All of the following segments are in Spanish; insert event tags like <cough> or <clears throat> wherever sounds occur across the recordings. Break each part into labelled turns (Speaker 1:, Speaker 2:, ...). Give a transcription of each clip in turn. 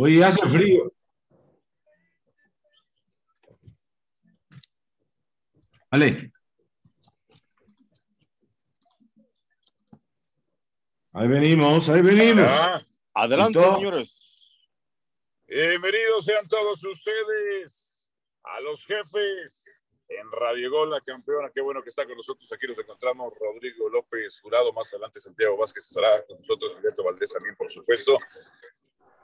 Speaker 1: Oye, hace frío. Vale. Ahí venimos, ahí venimos.
Speaker 2: Ah,
Speaker 3: Adelante,
Speaker 1: ¿Listo?
Speaker 3: señores.
Speaker 2: bienvenidos sean todos ustedes a los jefes en Radio Gol, la campeona. Qué bueno que está con nosotros. Aquí nos encontramos Rodrigo López Jurado. Más adelante Santiago Vázquez estará con nosotros. y Beto Valdés también, por supuesto.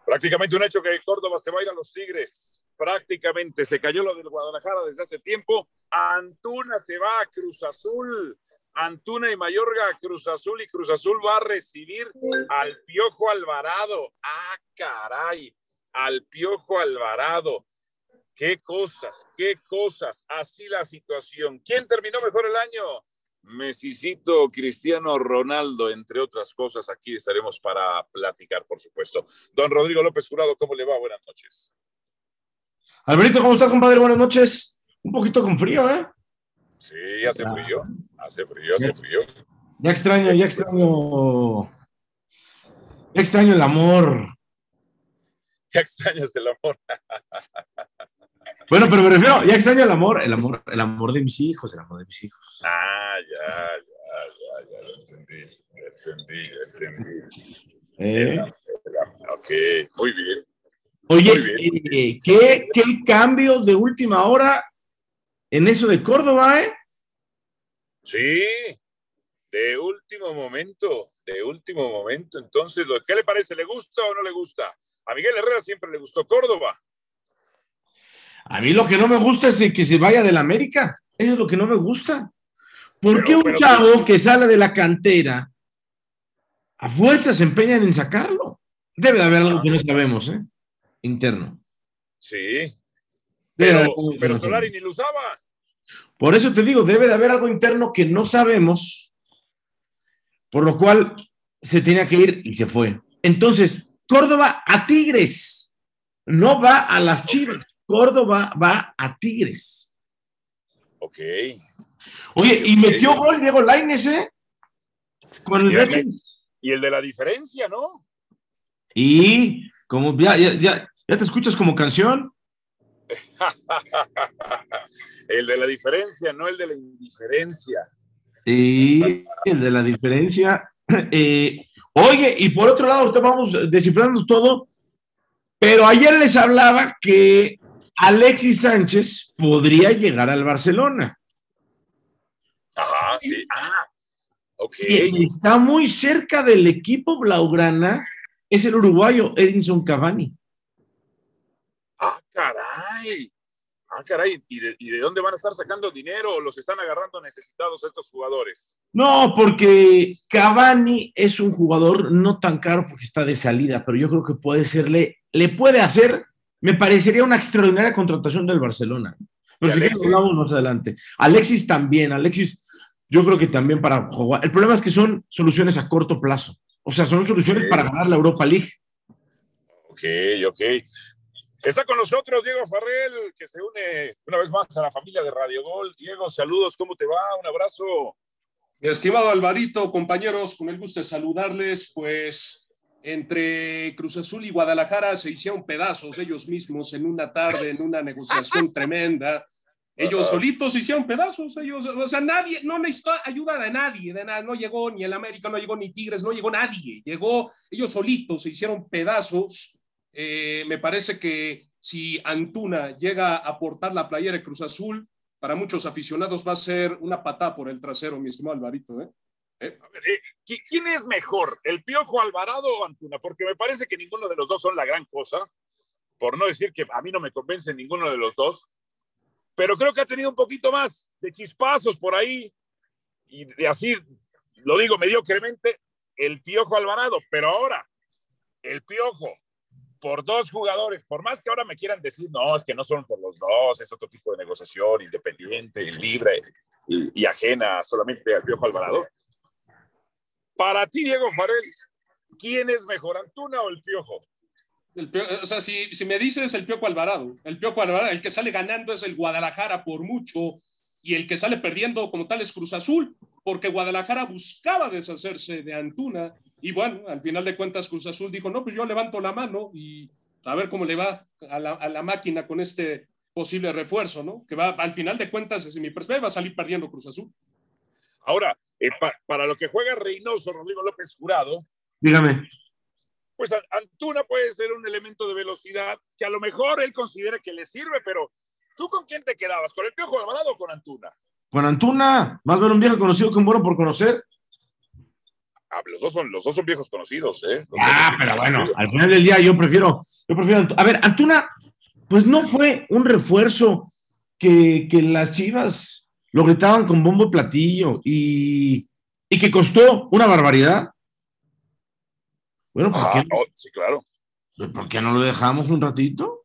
Speaker 2: Prácticamente un hecho que Córdoba se va a ir a los Tigres. Prácticamente se cayó lo del Guadalajara desde hace tiempo. Antuna se va a Cruz Azul. Antuna y Mayorga Cruz Azul y Cruz Azul va a recibir al Piojo Alvarado. Ah, caray, al Piojo Alvarado. Qué cosas, qué cosas. Así la situación. ¿Quién terminó mejor el año? Mesicito, Cristiano Ronaldo, entre otras cosas. Aquí estaremos para platicar, por supuesto. Don Rodrigo López Jurado, ¿cómo le va? Buenas noches.
Speaker 1: Alberito, ¿cómo estás, compadre? Buenas noches. Un poquito con frío, ¿eh?
Speaker 2: Sí, hace frío, hace frío, hace frío.
Speaker 1: Ya extraño, ya extraño. Ya extraño el amor. <laughs>
Speaker 2: Ya extrañas el amor. <laughs>
Speaker 1: Bueno, pero me refiero, ya extraño el amor, el amor, el amor de mis hijos, el amor de mis hijos.
Speaker 2: Ah, ya, ya, ya, ya lo entendí, ya entendí, ya entendí.
Speaker 1: ¿eh?
Speaker 2: Ok, muy bien.
Speaker 1: Oye,
Speaker 2: Muy bien.
Speaker 1: eh, ¿qué, qué cambio de última hora en eso de Córdoba, eh?
Speaker 2: Sí, de último momento, de último momento. Entonces, ¿lo- ¿qué le parece? ¿Le gusta o no le gusta? A Miguel Herrera siempre le gustó Córdoba.
Speaker 1: A mí lo que no me gusta es que se vaya del América. Eso es lo que no me gusta. ¿Por
Speaker 2: Pero-
Speaker 1: qué un
Speaker 2: pero-
Speaker 1: chavo que sale de la cantera a fuerza se empeñan en sacarlo? Debe de haber algo que no sabemos, ¿eh? Interno.
Speaker 2: Sí, pero, pero Solari ni lo usaba.
Speaker 1: Por eso te digo, debe de haber algo interno que no sabemos, por lo cual se tenía que ir y se fue. Entonces, Córdoba a Tigres, no va a las Chivas, Córdoba va a Tigres.
Speaker 2: Ok.
Speaker 1: Oye, y metió gol Diego Lainez, ¿eh? Con el Betis.
Speaker 2: Y el de la diferencia, ¿no?
Speaker 1: Y como ya, ya, ya, ya te escuchas como canción. <laughs>
Speaker 2: el de la diferencia, no el de la indiferencia.
Speaker 1: Y el de la diferencia. <clears throat> Eh, oye, y por otro lado, ahorita vamos descifrando todo, pero ayer les hablaba que Alexis Sánchez podría llegar al Barcelona.
Speaker 2: Ajá, sí. Ah, ok.
Speaker 1: Y está muy cerca del equipo Blaugrana, es el uruguayo Edinson Cavani.
Speaker 2: Ah, caray. Ah, caray. ¿Y de, y de dónde van a estar sacando dinero? ¿O los están agarrando necesitados estos jugadores?
Speaker 1: No, porque Cavani es un jugador no tan caro porque está de salida, pero yo creo que puede serle, le puede hacer, me parecería una extraordinaria contratación del Barcelona. Pero
Speaker 2: ¿Y
Speaker 1: si quieres
Speaker 2: Alexis?
Speaker 1: hablamos más adelante. Alexis también, Alexis, yo creo que también para jugar. El problema es que son soluciones a corto plazo. O sea, son soluciones para ganar la Europa League.
Speaker 2: Ok, ok. Está con nosotros Diego Farrell, que se une una vez más a la familia de Radio Gol. Diego, saludos, ¿cómo te va? Un abrazo.
Speaker 4: Estimado Alvarito, compañeros, con el gusto de saludarles, pues entre Cruz Azul y Guadalajara se hicieron pedazos ellos mismos en una tarde, en una negociación tremenda. Ellos solitos se hicieron pedazos, ellos, o sea, nadie, no necesitó ayuda de nadie, de nada, no llegó ni el América, no llegó ni Tigres, no llegó nadie, llegó, ellos solitos se hicieron pedazos. Eh, me parece que si Antuna llega a aportar la playera de Cruz Azul, para muchos aficionados va a ser una patada por el trasero, mi estimado Alvarito. ¿eh?
Speaker 2: Eh, ¿qui- ¿Quién es mejor, el Piojo Alvarado o Antuna? Porque me parece que ninguno de los dos son la gran cosa, por no decir que a mí no me convence ninguno de los dos, pero creo que ha tenido un poquito más de chispazos por ahí, y de así, lo digo mediocremente, el Piojo Alvarado, pero ahora, el Piojo, por dos jugadores, por más que ahora me quieran decir, no, es que no son por los dos, es otro tipo de negociación, independiente, libre y, y ajena solamente al Piojo Alvarado. Para ti, Diego Farel, ¿quién es mejor, Antuna o el Piojo?
Speaker 4: El Pio- o sea, si, si me dices el Piojo Alvarado, el Piojo Alvarado, el que sale ganando es el Guadalajara por mucho y el que sale perdiendo como tal es Cruz Azul, porque Guadalajara buscaba deshacerse de Antuna y bueno, al final de cuentas Cruz Azul dijo, no, pues yo levanto la mano y a ver cómo le va a la, a la máquina con este posible refuerzo, ¿no? Que va, al final de cuentas, desde mi perspectiva, va a salir perdiendo Cruz Azul.
Speaker 2: Ahora, eh, pa, para lo que juega Reynoso, Rodrigo López Jurado,
Speaker 5: dígame.
Speaker 2: Pues Antuna puede ser un elemento de velocidad que a lo mejor él considera que le sirve, pero ¿tú con quién te quedabas? ¿Con el Piojo Alvarado o con Antuna?
Speaker 5: Con Antuna, más bien un viejo conocido que un bueno por conocer.
Speaker 2: Ah, los dos son, los dos son viejos conocidos, ¿eh? Los
Speaker 5: ah, pero bueno, al final del día yo prefiero, yo prefiero. A ver, Antuna, pues no fue un refuerzo que, que las chivas lo gritaban con bombo y platillo y, y que costó una barbaridad. Bueno, ¿por, qué,
Speaker 2: no, sí, claro.
Speaker 5: ¿por qué no lo dejamos un ratito?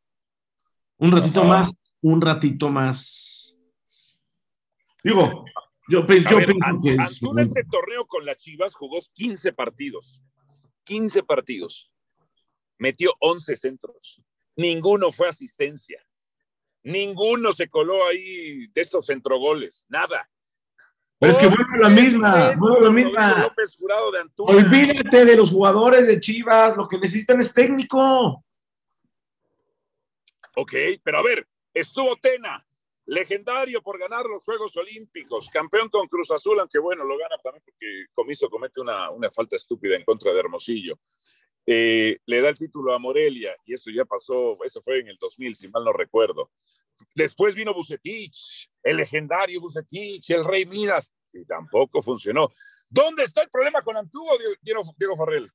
Speaker 5: Un ratito Ajá. más, un ratito más. Digo, yo, yo
Speaker 2: ver,
Speaker 5: pienso que.
Speaker 2: Antuna este torneo con las Chivas jugó 15 partidos. 15 partidos. Metió 11 centros. Ninguno fue asistencia. Ninguno se coló ahí de estos centrogoles. Nada.
Speaker 5: Pero es que vuelve la misma, vuelve la misma.
Speaker 2: López Jurado de Antuna.
Speaker 5: Olvídate de los jugadores de Chivas, lo que necesitan es técnico.
Speaker 2: Ok, pero a ver, estuvo Tena, legendario por ganar los Juegos Olímpicos, campeón con Cruz Azul, aunque bueno, lo gana también porque Comiso comete una, una falta estúpida en contra de Hermosillo. Eh, le da el título a Morelia y eso ya pasó, eso fue en el 2000, si mal no recuerdo. Después vino Bucetich, el legendario Bucetich, el Rey Midas, y tampoco funcionó. ¿Dónde está el problema con Antuna, Diego, Diego Farrell?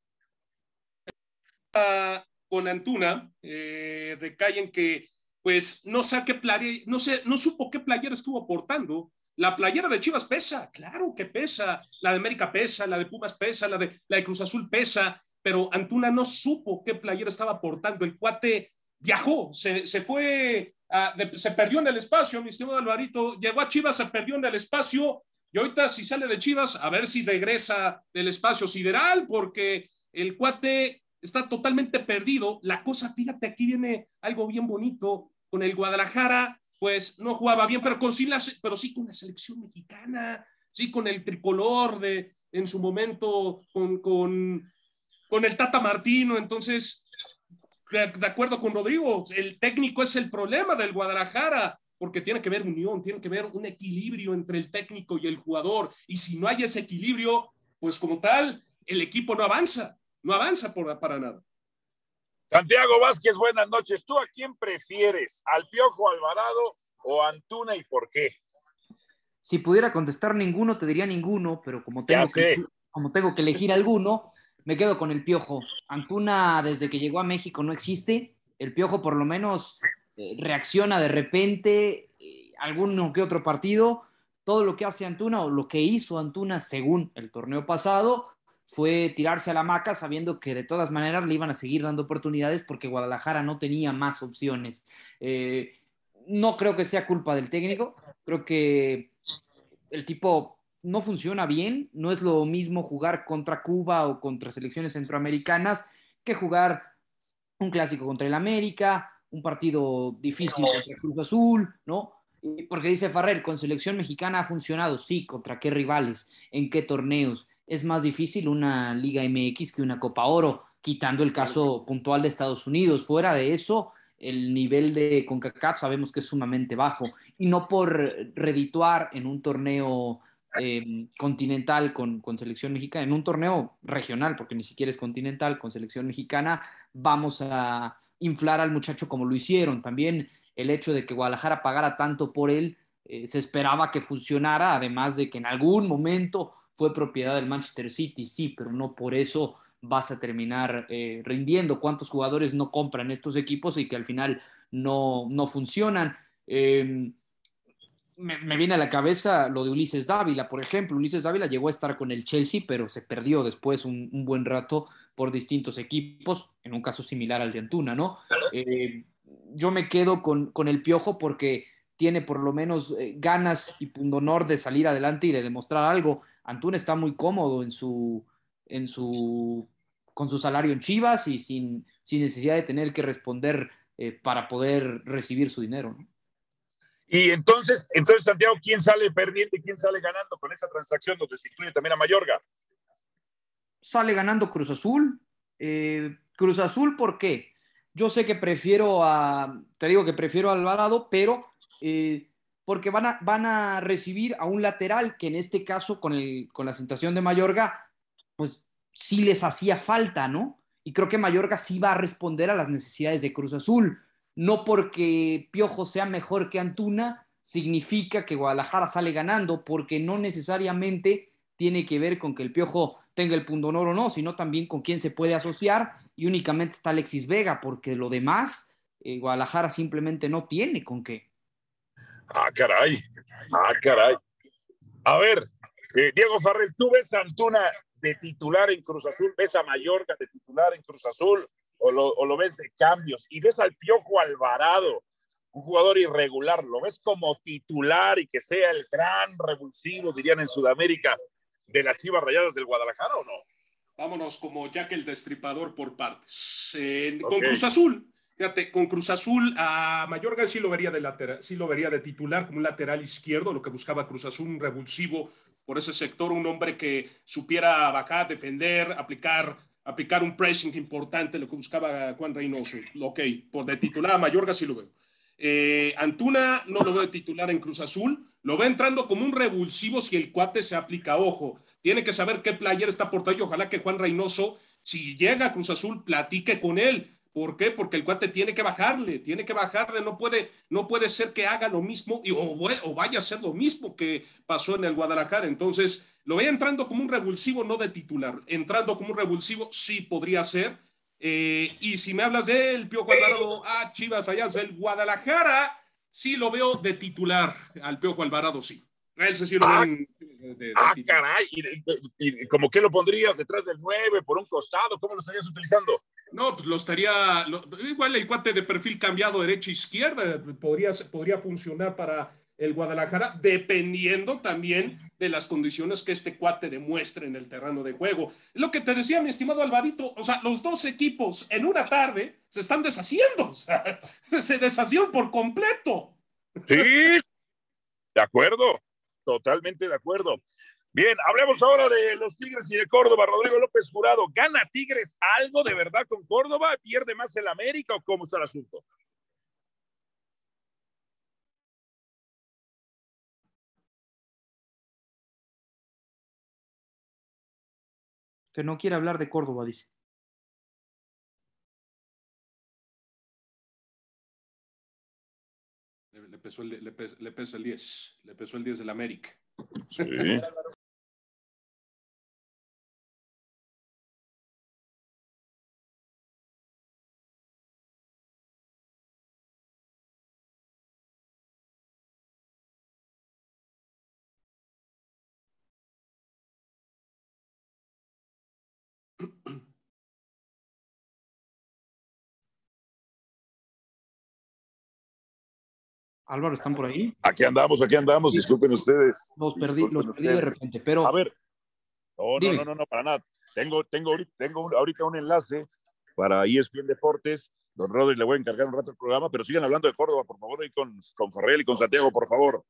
Speaker 4: Uh, con Antuna eh, que pues no sé qué playera, no sé, no supo qué playera estuvo portando. La playera de Chivas pesa, claro que pesa. La de América pesa, la de Pumas pesa, la de, la de Cruz Azul pesa, pero Antuna no supo qué playera estaba portando. El cuate viajó, se, se fue, a, se perdió en el espacio, mi estimado Alvarito. Llegó a Chivas, se perdió en el espacio. Y ahorita, si sale de Chivas, a ver si regresa del espacio sideral, porque el cuate está totalmente perdido. La cosa, fíjate, aquí viene algo bien bonito con el Guadalajara, pues no jugaba bien, pero, con sí, pero sí con la selección mexicana, sí con el tricolor de en su momento, con, con el Tata Martino. Entonces, de, de, acuerdo con Rodrigo, el técnico es el problema del Guadalajara, porque tiene que ver unión, tiene que ver un equilibrio entre el técnico y el jugador. Y si no hay ese equilibrio, pues como tal, el equipo no avanza, no avanza por, para nada.
Speaker 2: Santiago Vázquez, buenas noches. ¿Tú a quién prefieres? ¿Al Piojo Alvarado o a Antuna y por qué?
Speaker 6: Si pudiera contestar ninguno, te diría ninguno, pero como tengo, que, como tengo que elegir alguno, me quedo con el Piojo. Antuna, desde que llegó a México, no existe. El Piojo, por lo menos, eh, reacciona de repente, eh, alguno que otro partido. Todo lo que hace Antuna o lo que hizo Antuna según el torneo pasado fue tirarse a la maca sabiendo que de todas maneras le iban a seguir dando oportunidades porque Guadalajara no tenía más opciones. Eh, no creo que sea culpa del técnico, creo que el tipo no funciona bien, no es lo mismo jugar contra Cuba o contra selecciones centroamericanas que jugar un clásico contra el América, un partido difícil contra Cruz Azul, ¿no? Porque dice Farrell, con selección mexicana ha funcionado, sí, contra qué rivales, en qué torneos, es más difícil una Liga MX que una Copa Oro, quitando el caso puntual de Estados Unidos. Fuera de eso, el nivel de CONCACAF sabemos que es sumamente bajo y no por redituar en un torneo eh, continental con, con, selección mexicana, en un torneo regional, porque ni siquiera es continental, con selección mexicana, vamos a inflar al muchacho como lo hicieron. También el hecho de que Guadalajara pagara tanto por él, eh, se esperaba que funcionara, además de que en algún momento fue propiedad del Manchester City, sí, pero no por eso vas a terminar eh, rindiendo. ¿Cuántos jugadores no compran estos equipos y que al final no, no funcionan? Eh, me, me, viene a la cabeza lo de Ulises Dávila, por ejemplo. Ulises Dávila llegó a estar con el Chelsea, pero se perdió después un, un buen rato por distintos equipos, en un caso similar al de Antuna, ¿no? Eh, yo me quedo con, con el Piojo porque tiene por lo menos eh, ganas y pundonor de salir adelante y de demostrar algo. Antuna está muy cómodo en su, en su, con su salario en Chivas y sin, sin necesidad de tener que responder eh, para poder recibir su dinero. ¿no?
Speaker 2: Y entonces, entonces, Santiago, ¿quién sale perdiendo y quién sale ganando con esa transacción donde se incluye también a Mayorga?
Speaker 6: Sale ganando Cruz Azul. Eh, Cruz Azul, ¿por qué? Yo sé que prefiero a, te digo que prefiero a Alvarado, pero eh, porque van a, van a recibir a un lateral que en este caso, con, el, con la sensación de Mayorga, pues sí les hacía falta, ¿no? Y creo que Mayorga sí va a responder a las necesidades de Cruz Azul. No porque Piojo sea mejor que Antuna, significa que Guadalajara sale ganando, porque no necesariamente tiene que ver con que el Piojo tenga el punto honor o no, sino también con quién se puede asociar y únicamente está Alexis Vega, porque lo demás, eh, Guadalajara simplemente no tiene con qué.
Speaker 2: Ah, caray, ah, caray. A ver, eh, Diego Farrell, ¿tú ves a Antuna de titular en Cruz Azul? ¿Ves a Mallorca de titular en Cruz Azul? ¿O lo, o lo ves de cambios? ¿Y ves al Piojo Alvarado? un jugador irregular, ¿lo ves como titular y que sea el gran revulsivo, dirían en Sudamérica, de las Chivas Rayadas del Guadalajara o no?
Speaker 4: Vámonos como Jack el Destripador por partes. Con Cruz Azul, fíjate, con Cruz Azul a Mayorga sí lo vería de lateral, sí lo vería de titular como un lateral izquierdo, lo que buscaba Cruz Azul, un revulsivo por ese sector, un hombre que supiera bajar, defender, aplicar aplicar un pressing importante, lo que buscaba Juan Reynoso. Ok, por de titular a Mayorga sí lo veo. Eh, Antuna no lo veo de titular en Cruz Azul, lo ve entrando como un revulsivo si el cuate se aplica. Ojo, tiene que saber qué player está portando y ojalá que Juan Reynoso, si llega a Cruz Azul, platique con él. ¿Por qué? Porque el cuate tiene que bajarle, tiene que bajarle, no puede, no puede ser que haga lo mismo y, o vaya a ser lo mismo que pasó en el Guadalajara. Entonces, lo ve entrando como un revulsivo, no de titular. Entrando como un revulsivo, sí podría ser, eh, y si me hablas del Pio Alvarado a Chivas Rayas del Guadalajara, sí lo veo de titular. Al Pio Alvarado sí. Ese sí lo
Speaker 2: ah, ah caray. ¿Y, como que lo pondrías detrás del 9, por un costado? ¿Cómo lo estarías utilizando?
Speaker 4: No, pues lo estaría. igual el cuate de perfil cambiado derecha-izquierda podría, podría funcionar para el Guadalajara, dependiendo también de las condiciones que este cuate demuestre en el terreno de juego. Lo que te decía mi estimado Alvarito, o sea, los dos equipos en una tarde se están deshaciendo, o sea, <laughs> se deshacieron por completo.
Speaker 2: Sí, de acuerdo, totalmente de acuerdo. Bien, hablemos ahora de los Tigres y de Córdoba. Rodrigo López Jurado, ¿gana Tigres algo de verdad con Córdoba? ¿Pierde más el América o cómo está el asunto?
Speaker 6: Que no quiere hablar de Córdoba, dice.
Speaker 4: Le, pesó el, le, le pesa el 10, le pesó el 10 del América.
Speaker 2: Sí.
Speaker 6: Álvaro, ¿están por ahí?
Speaker 2: Aquí andamos, aquí andamos, disculpen ustedes.
Speaker 6: Los perdí, los perdí de repente, pero...
Speaker 2: A ver, no, no, no, no, para nada. Tengo, tengo, tengo ahorita un enlace para ESPN Deportes. Don Rodri, le voy a encargar un rato el programa, pero sigan hablando de Córdoba, por favor, y con, con Ferrell y con Santiago, por favor.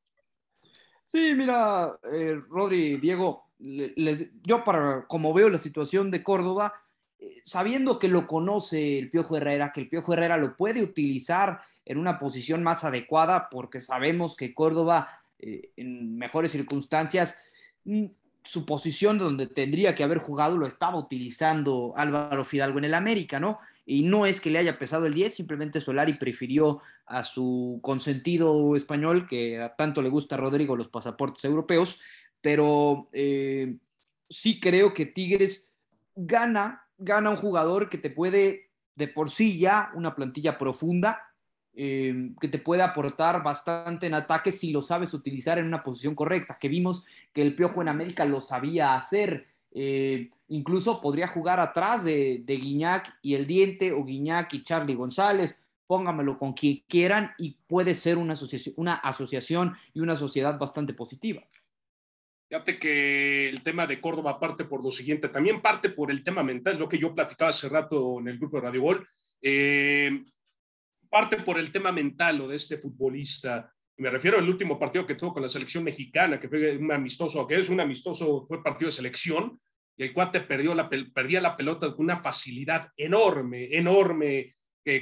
Speaker 6: Sí, mira, eh, Rodri, Diego, yo para como veo la situación de Córdoba, eh, sabiendo que lo conoce el Piojo Herrera, que el Piojo Herrera lo puede utilizar en una posición más adecuada, porque sabemos que Córdoba eh, en mejores circunstancias, mm, su posición donde tendría que haber jugado lo estaba utilizando Álvaro Fidalgo en el América, ¿no? Y no es que le haya pesado el 10, simplemente Solari prefirió a su consentido español, que a tanto le gusta a Rodrigo los pasaportes europeos, pero eh, sí creo que Tigres gana, gana un jugador que te puede de por sí ya una plantilla profunda, eh, que te puede aportar bastante en ataque si lo sabes utilizar en una posición correcta, que vimos que el Piojo en América lo sabía hacer. Eh, incluso podría jugar atrás de, de Guiñac y el Diente o Guiñac y Charlie González, póngamelo con quien quieran y puede ser una asociación, una asociación y una sociedad bastante positiva.
Speaker 4: Fíjate que el tema de Córdoba parte por lo siguiente, también parte por el tema mental, lo que yo platicaba hace rato en el grupo de Radio Gol. Eh, parte por el tema mental o de este futbolista. Me refiero al último partido que tuvo con la selección mexicana, que fue un amistoso, que es un amistoso, fue partido de selección, y el cuate perdió la, perdía la pelota con una facilidad enorme, enorme.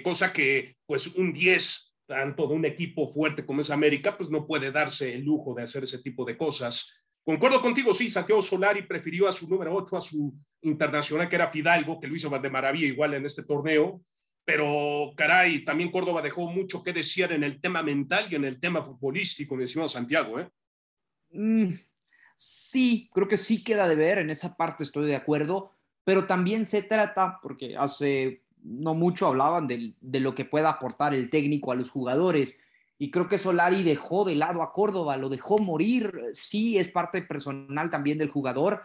Speaker 4: cosa que pues un 10, tanto de un equipo fuerte como es América, pues no puede darse el lujo de hacer ese tipo de cosas. Concuerdo contigo, sí, Santiago Solari prefirió a su número 8, a su internacional, que era Fidalgo, que lo hizo de maravilla igual en este torneo, pero caray, también Córdoba dejó mucho que decir en el tema mental y en el tema futbolístico, mi estimado Santiago, ¿eh?
Speaker 6: Mm, sí, creo que sí queda de ver, en esa parte estoy de acuerdo, pero también se trata, porque hace no mucho hablaban de, de lo que pueda aportar el técnico a los jugadores, y creo que Solari dejó de lado a Córdoba, lo dejó morir, sí es parte personal también del jugador,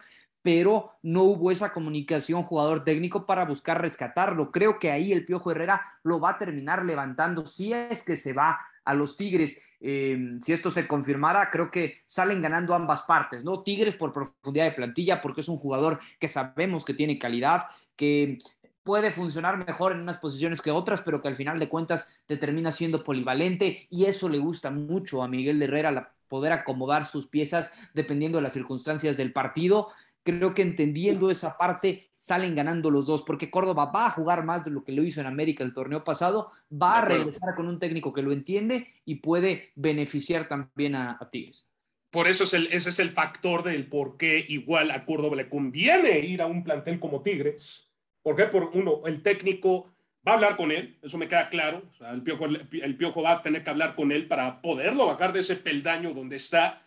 Speaker 6: pero no hubo esa comunicación jugador técnico para buscar rescatarlo. Creo que ahí el Piojo Herrera lo va a terminar levantando si es que se va a los Tigres. Em, si esto se confirmara, creo que salen ganando ambas partes, ¿no? Tigres por profundidad de plantilla, porque es un jugador que sabemos que tiene calidad, que puede funcionar mejor en unas posiciones que otras, pero que al final de cuentas te termina siendo polivalente y eso le gusta mucho a Miguel Herrera, poder acomodar sus piezas dependiendo de las circunstancias del partido creo que entendiendo esa parte salen ganando los dos, porque Córdoba va a jugar más de lo que lo hizo en América el torneo pasado, va a regresar con un técnico que lo entiende y puede beneficiar también a, Tigres.
Speaker 4: Por eso es el, ese es el factor del por qué igual a Córdoba le conviene ir a un plantel como Tigres. Porque por uno, el técnico va a hablar con él, eso me queda claro. el, piojo, el Piojo va a tener que hablar con él para poderlo bajar de ese peldaño donde está.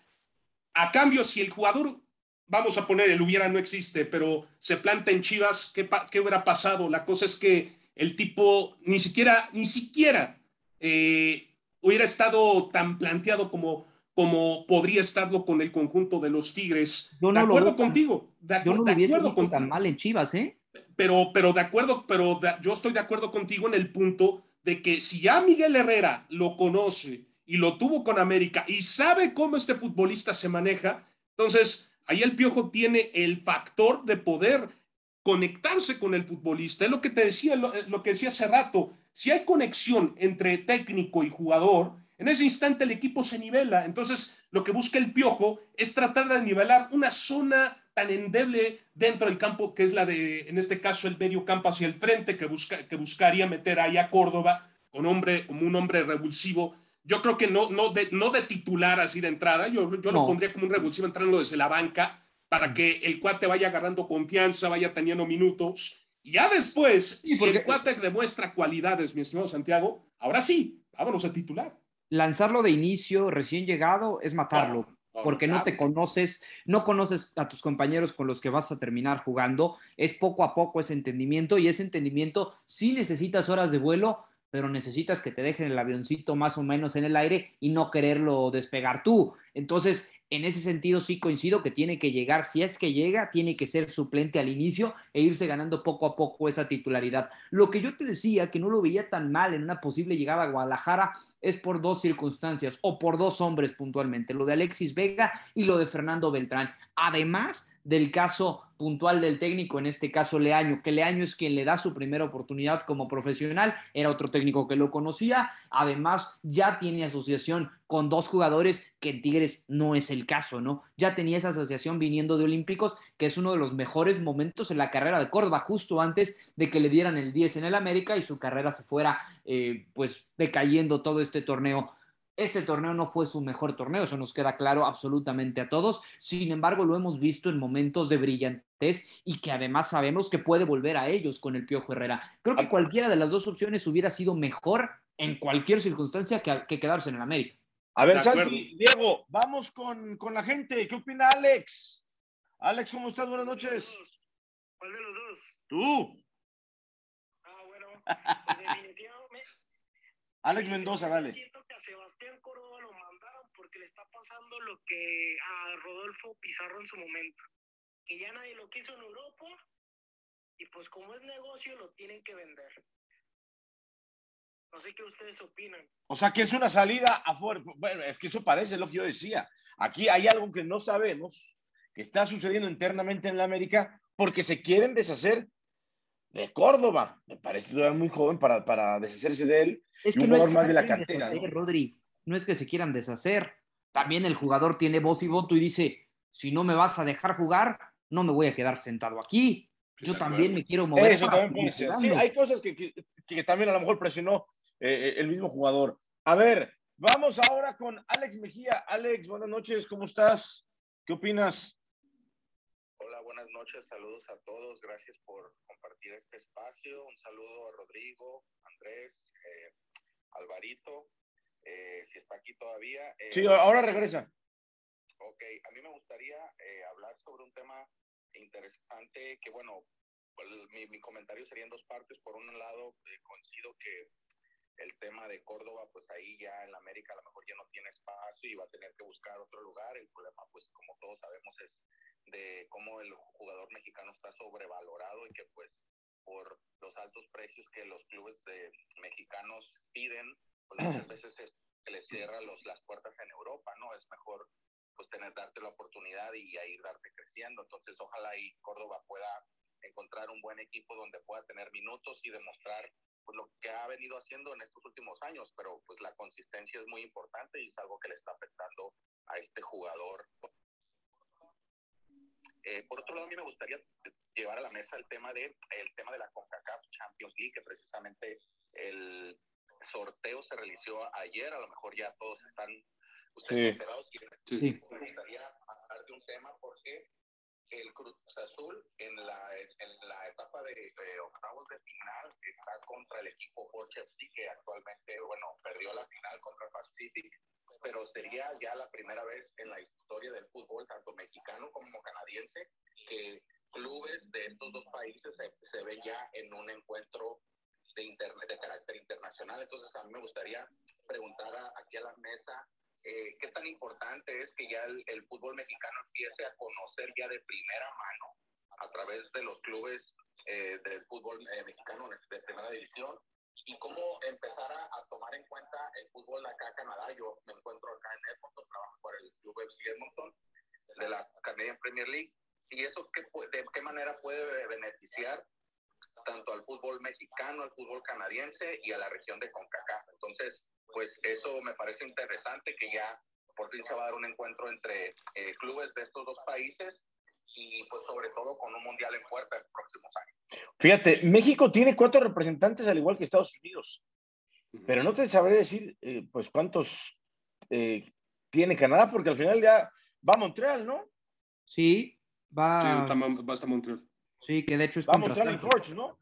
Speaker 4: A cambio, si el jugador vamos a poner, el hubiera no existe, pero se planta en Chivas, ¿qué, qué hubiera pasado? La cosa es que el tipo ni siquiera, ni siquiera eh, hubiera estado tan planteado como, como podría estarlo con el conjunto de los Tigres.
Speaker 6: Yo
Speaker 4: no de acuerdo contigo.
Speaker 6: De, yo no lo hubiese visto tan mal en Chivas, ¿eh?
Speaker 4: Pero, pero de acuerdo, pero yo estoy de acuerdo contigo en el punto de que si ya Miguel Herrera lo conoce y lo tuvo con América y sabe cómo este futbolista se maneja, entonces Ahí el Piojo tiene el factor de poder conectarse con el futbolista. Es lo que te decía, lo, que decía hace rato. Si hay conexión entre técnico y jugador, en ese instante el equipo se nivela. Entonces, lo que busca el Piojo es tratar de nivelar una zona tan endeble dentro del campo, que es la de, en este caso, el medio campo hacia el frente, que, busca, que buscaría meter ahí a Córdoba con hombre, como un hombre revulsivo yo creo que no, no, de, no de titular así de entrada, yo, yo lo pondría como un revulsivo entrando desde la banca para mm. que el cuate vaya agarrando confianza, vaya teniendo minutos. Y ya después, si el cuate demuestra cualidades, mi estimado Santiago, ahora sí, vámonos a titular.
Speaker 6: Lanzarlo de inicio, recién llegado, es matarlo. porque no te conoces, no conoces a tus compañeros con los que vas a terminar jugando, es poco a poco ese entendimiento y ese entendimiento sí necesitas horas de vuelo, pero necesitas que te dejen el avioncito más o menos en el aire y no quererlo despegar tú. Entonces, en ese sentido sí coincido que tiene que llegar, si es que llega, tiene que ser suplente al inicio e irse ganando poco a poco esa titularidad. Lo que yo te decía, que no lo veía tan mal en una posible llegada a Guadalajara, es por dos circunstancias o por dos hombres puntualmente, lo de Alexis Vega y lo de Fernando Beltrán. Además del caso puntual del técnico, en este caso Leaño, que Leaño es quien le da su primera oportunidad como profesional, era otro técnico que lo conocía, además ya tiene asociación con dos jugadores que en Tigres no es el caso, ¿no? Ya tenía esa asociación viniendo de Olímpicos, que es uno de los mejores momentos en la carrera de Córdoba, justo antes de que le dieran el 10 en el América y su carrera se fuera eh, pues decayendo todo este torneo este torneo no fue su mejor torneo, eso nos queda claro absolutamente a todos. Sin embargo, lo hemos visto en momentos de brillantez y que además sabemos que puede volver a ellos con el Piojo Herrera. Creo que cualquiera de las dos opciones hubiera sido mejor en cualquier circunstancia que, quedarse en el América.
Speaker 5: A ver, Santi, Diego, vamos con, la gente. ¿Qué opina Alex? Alex, ¿cómo estás? Buenas noches.
Speaker 7: ¿Cuál de los dos?
Speaker 5: Tú.
Speaker 7: Ah, bueno, <laughs> definitivamente.
Speaker 5: Alex Mendoza, dale
Speaker 7: porque le está pasando lo que a Rodolfo Pizarro en su momento, que ya nadie lo quiso en Europa y pues como es negocio lo tienen que vender. No sé qué ustedes opinan.
Speaker 5: O sea, que es una salida afuera. Bueno, es que eso parece lo que yo decía. Aquí hay algo que no sabemos, que está sucediendo internamente en la América, porque se quieren deshacer de Córdoba. Me parece muy joven para, para deshacerse de él.
Speaker 6: Es que no es más de la cartera. Rodri no es que se quieran deshacer. También el jugador tiene voz y voto y dice, si no me vas a dejar jugar, no me voy a quedar sentado aquí. Yo también me quiero mover.
Speaker 5: Eso también puede ser. Sí, hay cosas que,
Speaker 1: que también a lo mejor presionó eh, el mismo jugador. A ver, vamos ahora con Alex Mejía. Alex, buenas noches, ¿cómo estás? ¿Qué opinas?
Speaker 8: Hola, buenas noches, saludos a todos, gracias por compartir este espacio. Un saludo a Rodrigo, Andrés, eh, Alvarito, eh, si está aquí todavía.
Speaker 1: sí, ahora regresa.
Speaker 8: Ok, a mí me gustaría hablar sobre un tema interesante que, bueno, mi, mi, comentario sería en dos partes. Por un lado, coincido que el tema de Córdoba, pues ahí ya en la América a lo mejor ya no tiene espacio y va a tener que buscar otro lugar. El problema, pues como todos sabemos, es de cómo el jugador mexicano está sobrevalorado y que pues por los altos precios que los clubes de mexicanos piden, muchas <clears throat> veces se les cierra los, las puertas en Europa, ¿no? Es mejor pues tener, darte la oportunidad y ahí darte creciendo. Entonces ojalá ahí Córdoba pueda encontrar un buen equipo donde pueda tener minutos y demostrar pues, lo que ha venido haciendo en estos últimos años, pero pues la consistencia es muy importante y es algo que le está afectando a este jugador. Eh, por otro lado, a mí me gustaría llevar a la mesa el tema de el tema de la CONCACAF Champions League, que precisamente el sorteo se realizó ayer, a lo mejor ya todos están ustedes sí. sí. Me gustaría hablar de un tema porque el Cruz Azul en la, en la etapa de, octavos de final está contra el equipo Porsche FC que actualmente, bueno, perdió la final contra Pacific, pero sería ya la primera vez en la historia del fútbol, tanto mexicano como canadiense, que clubes de estos dos países se, se ven ya en un encuentro de, internet, de carácter internacional. Entonces, a mí me gustaría preguntar aquí a la mesa eh, qué tan importante es que ya el, fútbol mexicano empiece a conocer ya de primera mano a través de los clubes eh, del fútbol eh, mexicano de primera división y cómo empezar a, tomar en cuenta el fútbol acá en Canadá. Yo me encuentro acá en Edmonton, trabajo por el club FC Edmonton de la Canadian Premier League y eso qué, de qué manera puede beneficiar tanto al fútbol mexicano, al fútbol canadiense y a la región de CONCACAF. Entonces, pues eso me parece interesante que ya por fin se va a dar un encuentro entre eh, clubes de estos dos países y pues sobre todo con un mundial en puerta en próximos años.
Speaker 1: Fíjate, México tiene cuatro representantes al igual que Estados Unidos, pero no te sabré decir eh, pues cuántos eh, tiene Canadá porque al final ya va a Montreal, ¿no?
Speaker 6: Sí, va,
Speaker 4: sí, va hasta Montreal.
Speaker 6: Sí, que de hecho es
Speaker 1: va contra Montreal Santos. ¿no?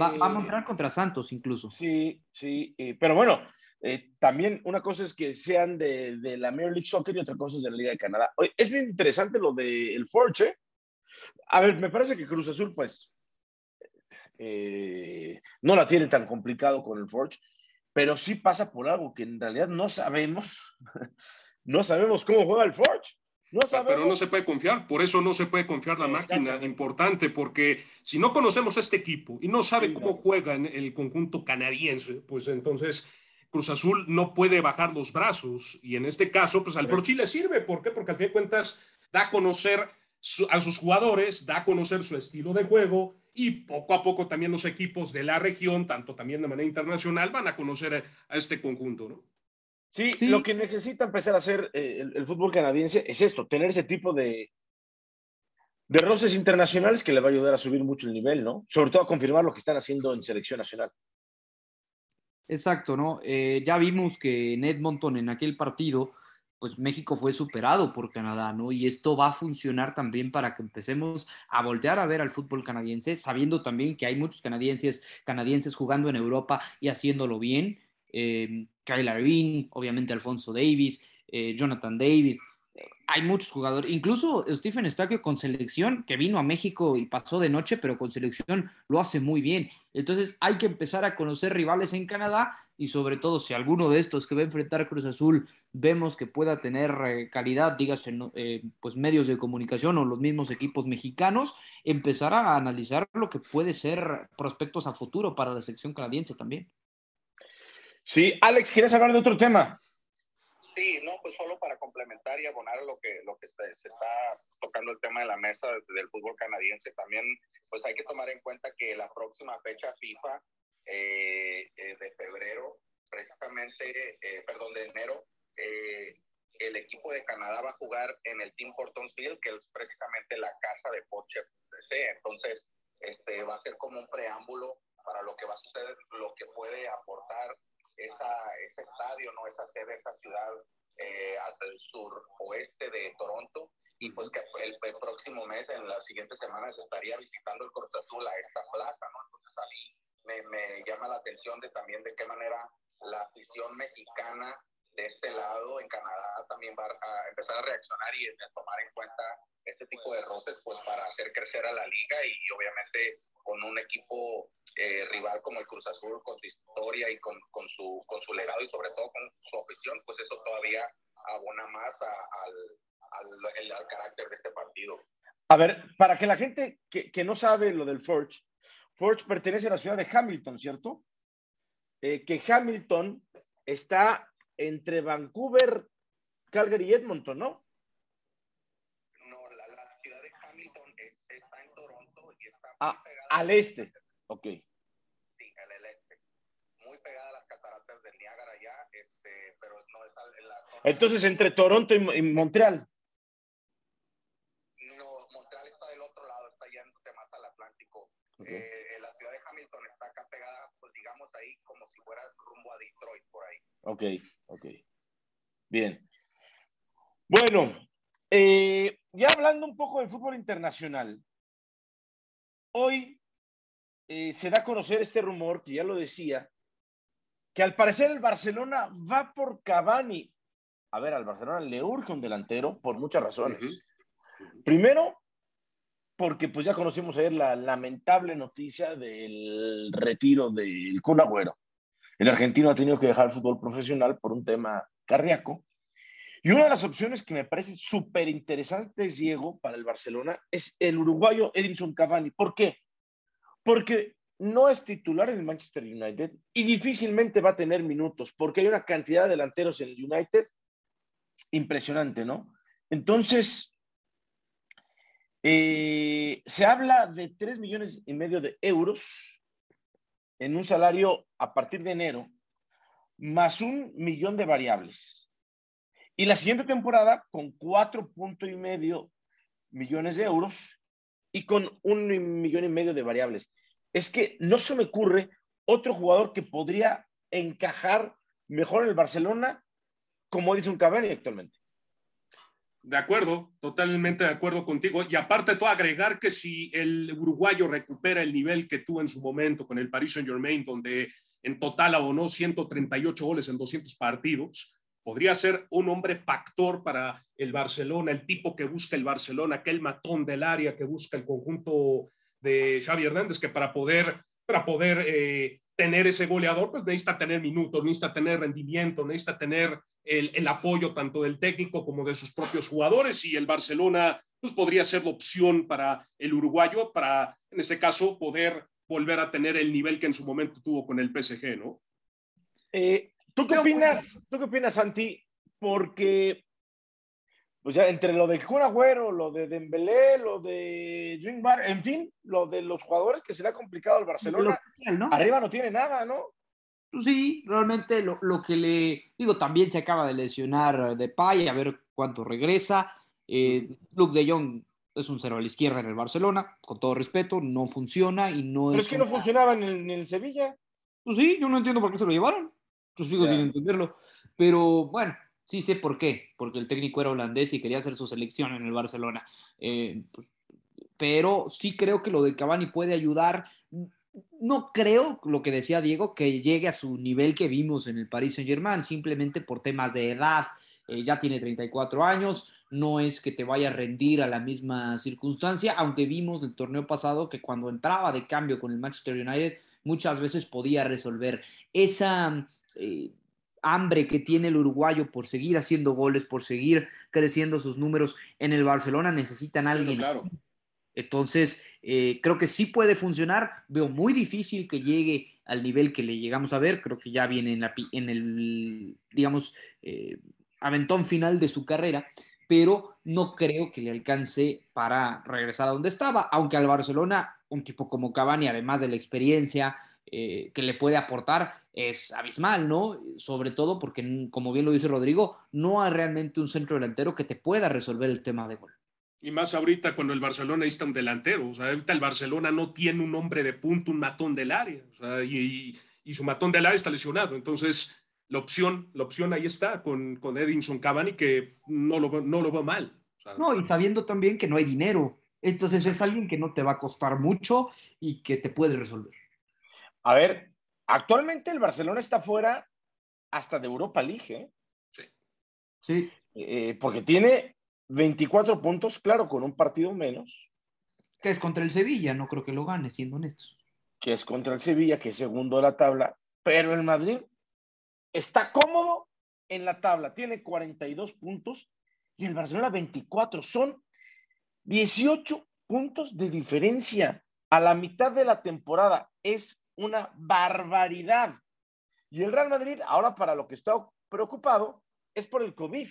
Speaker 6: Va, va, a Montreal contra Santos incluso.
Speaker 1: Sí, sí, pero bueno, eh, también una cosa es que sean de, de, la Major League Soccer y otra cosa es de la Liga de Canadá. Oye, es bien interesante lo del el Forge. ¿eh? A ver, me parece que Cruz Azul, pues, eh, no la tiene tan complicado con el Forge, pero sí pasa por algo que en realidad no sabemos. <laughs> no sabemos cómo juega el Forge. No
Speaker 4: pero no se puede confiar, por eso no se puede confiar la máquina, importante, porque si no conocemos este equipo y no sabe cómo juega en el conjunto canadiense, pues entonces Cruz Azul no puede bajar los brazos y en este caso, pues al Pro le sirve. ¿Por qué? Porque al fin de cuentas da a conocer a sus jugadores, da a conocer su estilo de juego y poco a poco también los equipos de la región, tanto también de manera internacional, van a conocer a, este conjunto, ¿no?
Speaker 1: Sí, lo que necesita empezar a hacer eh, el, fútbol canadiense es esto, tener ese tipo de, de roces internacionales que le va a ayudar a subir mucho el nivel, ¿no? Sobre todo a confirmar lo que están haciendo en selección nacional.
Speaker 6: Exacto, ¿no? Eh, ya vimos que en Edmonton, en aquel partido, pues México fue superado por Canadá, ¿no? Y esto va a funcionar también para que empecemos a voltear a ver al fútbol canadiense, sabiendo también que hay muchos canadienses, canadienses jugando en Europa y haciéndolo bien. Eh, Kyle Irving, obviamente Alfonso Davis, eh, Jonathan David, hay muchos jugadores, incluso Stephen Estaquio con selección, que vino a México y pasó de noche, pero con selección lo hace muy bien. Entonces hay que empezar a conocer rivales en Canadá y sobre todo si alguno de estos que va a enfrentar Cruz Azul vemos que pueda tener eh, calidad, dígase, eh, pues medios de comunicación o los mismos equipos mexicanos, empezar a analizar lo que puede ser prospectos a futuro para la selección canadiense también.
Speaker 1: Sí, Alex, ¿quieres hablar de otro tema?
Speaker 8: Sí, no, pues solo para complementar y abonar lo que, lo que se, está tocando el tema de la mesa del fútbol canadiense, también pues hay que tomar en cuenta que la próxima fecha FIFA eh, eh, de febrero, precisamente, eh, perdón, de enero, el equipo de Canadá va a jugar en el Team Hortons Field, que es precisamente la casa de Poche. Entonces, este, va a ser como un preámbulo para lo que va a suceder, lo que puede aportar esa, ese estadio, no esa sede, esa ciudad eh, el sur oeste de Toronto y pues que el, próximo mes, en las siguientes semanas, estaría visitando el Cruz Azul a esta plaza, ¿no? Entonces a mí me, me llama la atención de también de qué manera la afición mexicana de este lado en Canadá también va a empezar a reaccionar y a tomar en cuenta este tipo de roces pues para hacer crecer a la liga y, obviamente con un equipo eh, rival como el Cruz Azul con su historia y con, con, su, con su legado y sobre todo con su afición pues eso todavía abona más al, al, al, carácter de este partido.
Speaker 1: A ver, para que la gente que, que no sabe lo del Forge, Forge pertenece a la ciudad de Hamilton, ¿cierto? Eh, que Hamilton está entre Vancouver, Calgary y Edmonton, ¿no?
Speaker 8: No, la, la ciudad de Hamilton está en Toronto y está
Speaker 1: ah, al este. Ok.
Speaker 8: Sí, al el este. Muy pegada a las cataratas del Niágara allá, este, pero no es en la zona
Speaker 1: Entonces, entre Toronto y, Montreal.
Speaker 8: No, Montreal está del otro lado, está yéndose más al Atlántico. Eh, la ciudad de Hamilton está acá pegada, pues digamos ahí, como si fuera rumbo a Detroit, por ahí.
Speaker 1: Ok, ok. Bien. Bueno, eh, ya hablando un poco del fútbol internacional, hoy eh, se da a conocer este rumor, que ya lo decía, que al parecer el Barcelona va por Cavani. A ver, al Barcelona le urge un delantero por muchas razones. Primero, porque pues ya conocimos ayer la lamentable noticia del retiro del Kun Agüero. El argentino ha tenido que dejar el fútbol profesional por un tema cardíaco. Y una de las opciones que me parece súper interesante, Diego, para el Barcelona, es el uruguayo Edinson Cavani. ¿Por qué? Porque no es titular en el Manchester United y difícilmente va a tener minutos, porque hay una cantidad de delanteros en el United impresionante, ¿no? Entonces, eh, se habla de 3 millones y medio de euros en un salario a partir de enero, más un millón de variables. Y la siguiente temporada con cuatro puntos y medio millones de euros y con un millón y medio de variables. Es que no se me ocurre otro jugador que podría encajar mejor en el Barcelona como un Cavani actualmente.
Speaker 4: De acuerdo, totalmente de acuerdo contigo. Y aparte, todo agregar que si el uruguayo recupera el nivel que tuvo en su momento con el Paris Saint Germain, donde en total abonó 138 goles en 200 partidos, podría ser un hombre factor para el Barcelona, el tipo que busca el Barcelona, aquel matón del área que busca el conjunto de Xavi Hernández, que para poder, para poder eh, tener ese goleador, pues necesita tener minutos, necesita tener rendimiento, necesita tener el, apoyo tanto del técnico como de sus propios jugadores y el Barcelona pues podría ser la opción para el uruguayo para, en ese caso, poder volver a tener el nivel que en su momento tuvo con el PSG, ¿no?
Speaker 1: Eh, ¿Tú qué opinas, tú qué opinas, Santi? Porque, pues ya entre lo del Kun Agüero, lo de Dembélé, lo de Bar, en fin, lo de los jugadores que se le ha complicado al Barcelona, arriba no tiene nada, ¿no?
Speaker 6: Pues sí, realmente lo, lo, que le digo, también se acaba de lesionar de Pay, a ver cuánto regresa. Eh, Luke de Jong es un cero a la izquierda en el Barcelona, con todo respeto, no funciona y no
Speaker 1: Pero
Speaker 6: es.
Speaker 1: es que no funcionaba en el, en el, Sevilla.
Speaker 6: Pues sí, yo no entiendo por qué se lo llevaron. Yo sigo sin entenderlo. Pero bueno, sí sé por qué, porque el técnico era holandés y quería hacer su selección en el Barcelona. Eh, pues, pero sí creo que lo de Cavani puede ayudar no creo, lo que decía Diego, que llegue a su nivel que vimos en el Paris Saint Germain, simplemente por temas de edad. Eh, ya tiene 34 años, no es que te vaya a rendir a la misma circunstancia, aunque vimos el torneo pasado que cuando entraba de cambio con el Manchester United, muchas veces podía resolver esa eh, hambre que tiene el uruguayo por seguir haciendo goles, por seguir creciendo sus números en el Barcelona, necesitan a alguien
Speaker 4: claro.
Speaker 6: Entonces, eh, creo que sí puede funcionar. Veo muy difícil que llegue al nivel que le llegamos a ver. Creo que ya viene en, la, en el, digamos, eh, aventón final de su carrera, pero no creo que le alcance para regresar a donde estaba, aunque al Barcelona, un tipo como Cavani, además de la experiencia eh, que le puede aportar, es abismal, ¿no? Sobre todo porque, como bien lo dice Rodrigo, no hay realmente un centro delantero que te pueda resolver el tema de gol.
Speaker 4: Y más ahorita cuando el Barcelona está un delantero. O sea, ahorita el Barcelona no tiene un hombre de punto, un matón del área. O sea, y, y, su matón del área está lesionado. Entonces, la opción, la opción ahí está con, con Edinson Cavani, que no lo, no lo va mal.
Speaker 6: no, y sabiendo también que no hay dinero. Entonces es alguien que no te va a costar mucho y que te puede resolver.
Speaker 1: A ver, actualmente el Barcelona está fuera hasta de Europa League. ¿eh?
Speaker 4: Sí.
Speaker 6: Sí.
Speaker 1: Eh, porque tiene 24 puntos, claro, con un partido menos.
Speaker 6: Que es contra el Sevilla, no creo que lo gane, siendo honestos.
Speaker 1: Que es contra el Sevilla, que es segundo de la tabla, pero el Madrid está cómodo en la tabla, tiene 42 puntos y el Barcelona 24. Son 18 puntos de diferencia a la mitad de la temporada. Es una barbaridad. Y el Real Madrid, ahora para lo que está preocupado, es por el COVID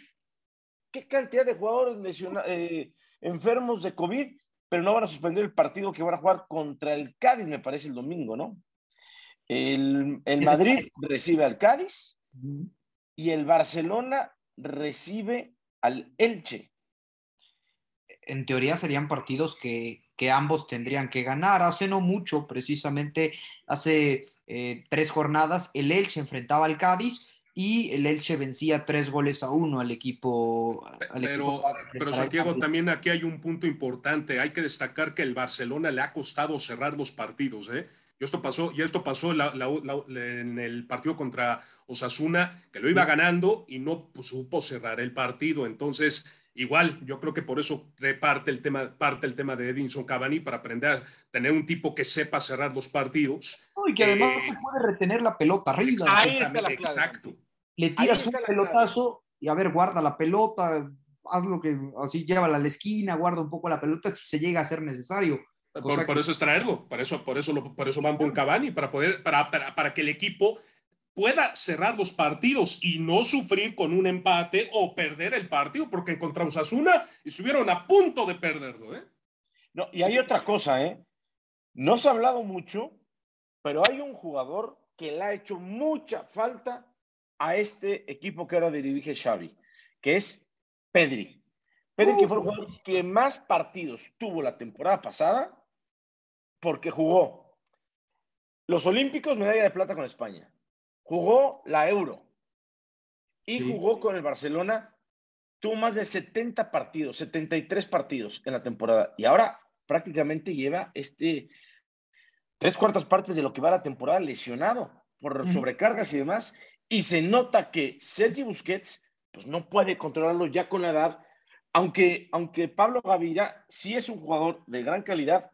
Speaker 1: qué cantidad de jugadores eh, enfermos de COVID, pero no van a suspender el partido que van a jugar contra el Cádiz, me parece, el domingo, ¿no? El, el Madrid recibe al Cádiz y el Barcelona recibe al Elche.
Speaker 6: En teoría serían partidos que, que ambos tendrían que ganar. Hace no mucho, precisamente hace eh, tres jornadas, el Elche enfrentaba al Cádiz y el Elche vencía tres goles a uno al equipo.
Speaker 4: pero, pero Santiago, también aquí hay un punto importante. Hay que destacar que el Barcelona le ha costado cerrar los partidos. ¿eh? Y esto pasó, y esto pasó en el partido contra Osasuna, que lo iba ganando y no supo cerrar el partido. Entonces, igual, yo creo que por eso parte el tema, parte el tema de Edinson Cavani para aprender a tener un tipo que sepa cerrar los partidos.
Speaker 6: y que además eh, puede retener la pelota arriba.
Speaker 1: Ahí está la
Speaker 4: Exacto
Speaker 6: le tiras un pelotazo y a ver, guarda la pelota, haz lo que, así llévala a la esquina, guarda un poco la pelota si se llega a ser necesario.
Speaker 4: Por, eso es traerlo, por eso, por eso, lo, por eso van con Cavani, para, poder, para, para, para que el equipo pueda cerrar los partidos y no sufrir con un empate o perder el partido, porque contra Osasuna estuvieron a punto de perderlo. ¿eh?
Speaker 1: No, y hay otra cosa, ¿eh? No se ha hablado mucho, pero hay un jugador que le ha hecho mucha falta a este equipo que ahora dirige Xavi, que es Pedri. Pedri que fue el jugador que más partidos tuvo la temporada pasada porque jugó los Olímpicos, medalla de plata con España. Jugó la Euro y jugó con el Barcelona. Tuvo más de 70 partidos, 73 partidos en la temporada. Y ahora prácticamente lleva este tres cuartas partes de lo que va la temporada lesionado por sobrecargas y demás. Y se nota que Sergio Busquets pues, no puede controlarlo ya con la edad, aunque, aunque Pablo Gaviria sí es un jugador de gran calidad,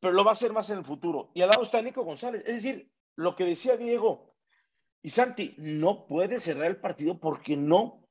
Speaker 1: pero lo va a hacer más en el futuro. Y al lado está Nico González. Es decir, lo que decía Diego y Santi, no puede cerrar el partido porque no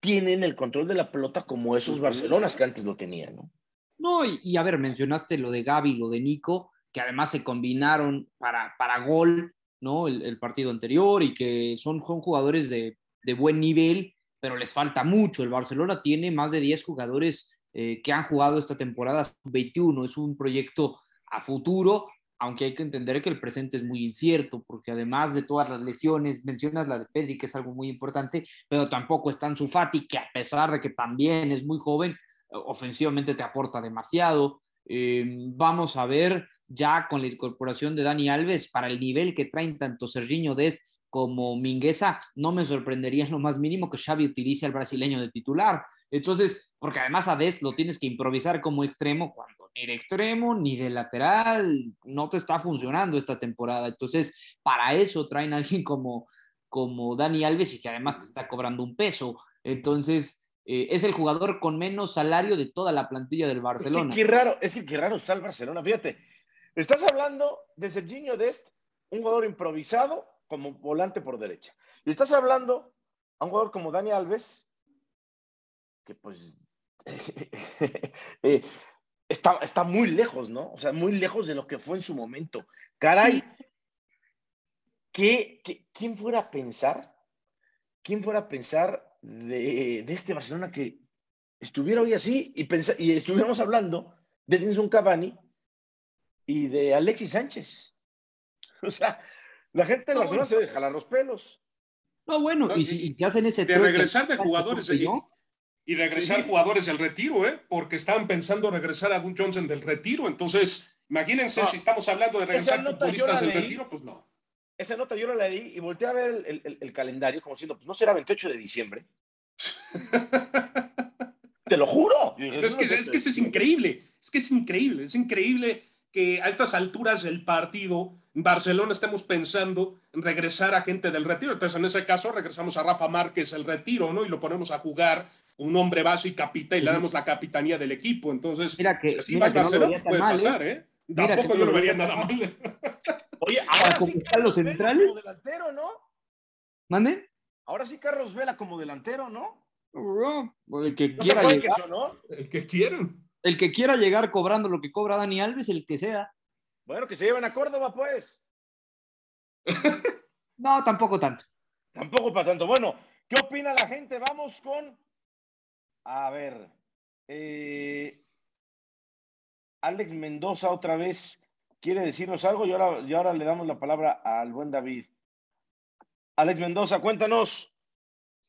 Speaker 1: tienen el control de la pelota como esos Barcelonas que antes lo tenían, ¿no?
Speaker 6: No, y, a ver, mencionaste lo de Gaby, lo de Nico, que además se combinaron para, para gol ¿no? El, partido anterior y que son, jugadores de, buen nivel, pero les falta mucho. El Barcelona tiene más de 10 jugadores eh, que han jugado esta temporada 21. Es un proyecto a futuro, aunque hay que entender que el presente es muy incierto, porque además de todas las lesiones, mencionas la de Pedri, que es algo muy importante, pero tampoco está en su Fati, que a pesar de que también es muy joven, ofensivamente te aporta demasiado. Eh, vamos a ver ya con la incorporación de Dani Alves para el nivel que traen tanto Serginho Dest como Mingueza, no me sorprendería en lo más mínimo que Xavi utilice al brasileño de titular. Entonces, porque además a Dest lo tienes que improvisar como extremo cuando ni de extremo ni de lateral no te está funcionando esta temporada. Entonces, para eso traen a alguien como, como Dani Alves y que además te está cobrando un peso. Entonces, eh, es el jugador con menos salario de toda la plantilla del Barcelona.
Speaker 1: Es que qué raro, es que qué raro está el Barcelona. Fíjate, Estás hablando de Serginho Dest, un jugador improvisado como volante por derecha. Y estás hablando a un jugador como Dani Alves, que pues <laughs> eh, está, está muy lejos, ¿no? O sea, muy lejos de lo que fue en su momento. Caray, ¿qué, quién fuera a pensar? ¿Quién fuera a pensar de, este Barcelona que estuviera hoy así y, y estuviéramos hablando de Dinson Cavani y de Alexis Sánchez. <laughs> O sea, la gente de Barcelona se deja jalar los pelos.
Speaker 6: No, bueno, y, si hacen ese
Speaker 4: de regresar de jugadores Y regresar jugadores del retiro, ¿eh? Porque estaban pensando regresar a Gun Johnson del retiro. Entonces, imagínense si estamos hablando de regresar futbolistas del retiro, pues no.
Speaker 1: Esa nota yo la leí y volteé a ver el, el, calendario como diciendo, pues no será 28 de diciembre. <laughs> Te lo juro.
Speaker 4: es, que, es que eso es increíble. Es que es increíble. Es increíble que a estas alturas del partido, en Barcelona estemos pensando en regresar a gente del retiro. Entonces, en ese caso, regresamos a Rafa Márquez el retiro, ¿no? Y lo ponemos a jugar un hombre base y capitán y le damos la capitanía del equipo. Entonces,
Speaker 6: mira que, si mira
Speaker 4: Barcelona, puede pasar, ¿eh? ¿eh? Tampoco yo no vería nada mal. <laughs>
Speaker 1: Oye, ahora sí
Speaker 6: están los centrales.
Speaker 1: Como delantero, ¿no?
Speaker 6: ¿Mande?
Speaker 1: Ahora sí Carlos Vela como delantero, ¿no?
Speaker 6: el que quiera llegar.
Speaker 4: El que quieran.
Speaker 6: El que quiera llegar cobrando lo que cobra Dani Alves, el que sea.
Speaker 1: Bueno, que se lleven a Córdoba, pues. <laughs>
Speaker 6: no, tampoco tanto.
Speaker 1: Tampoco para tanto. Bueno, ¿qué opina la gente? Vamos con. A ver. Eh, Alex Mendoza otra vez quiere decirnos algo y ahora, y ahora le damos la palabra al buen David. Alex Mendoza, cuéntanos.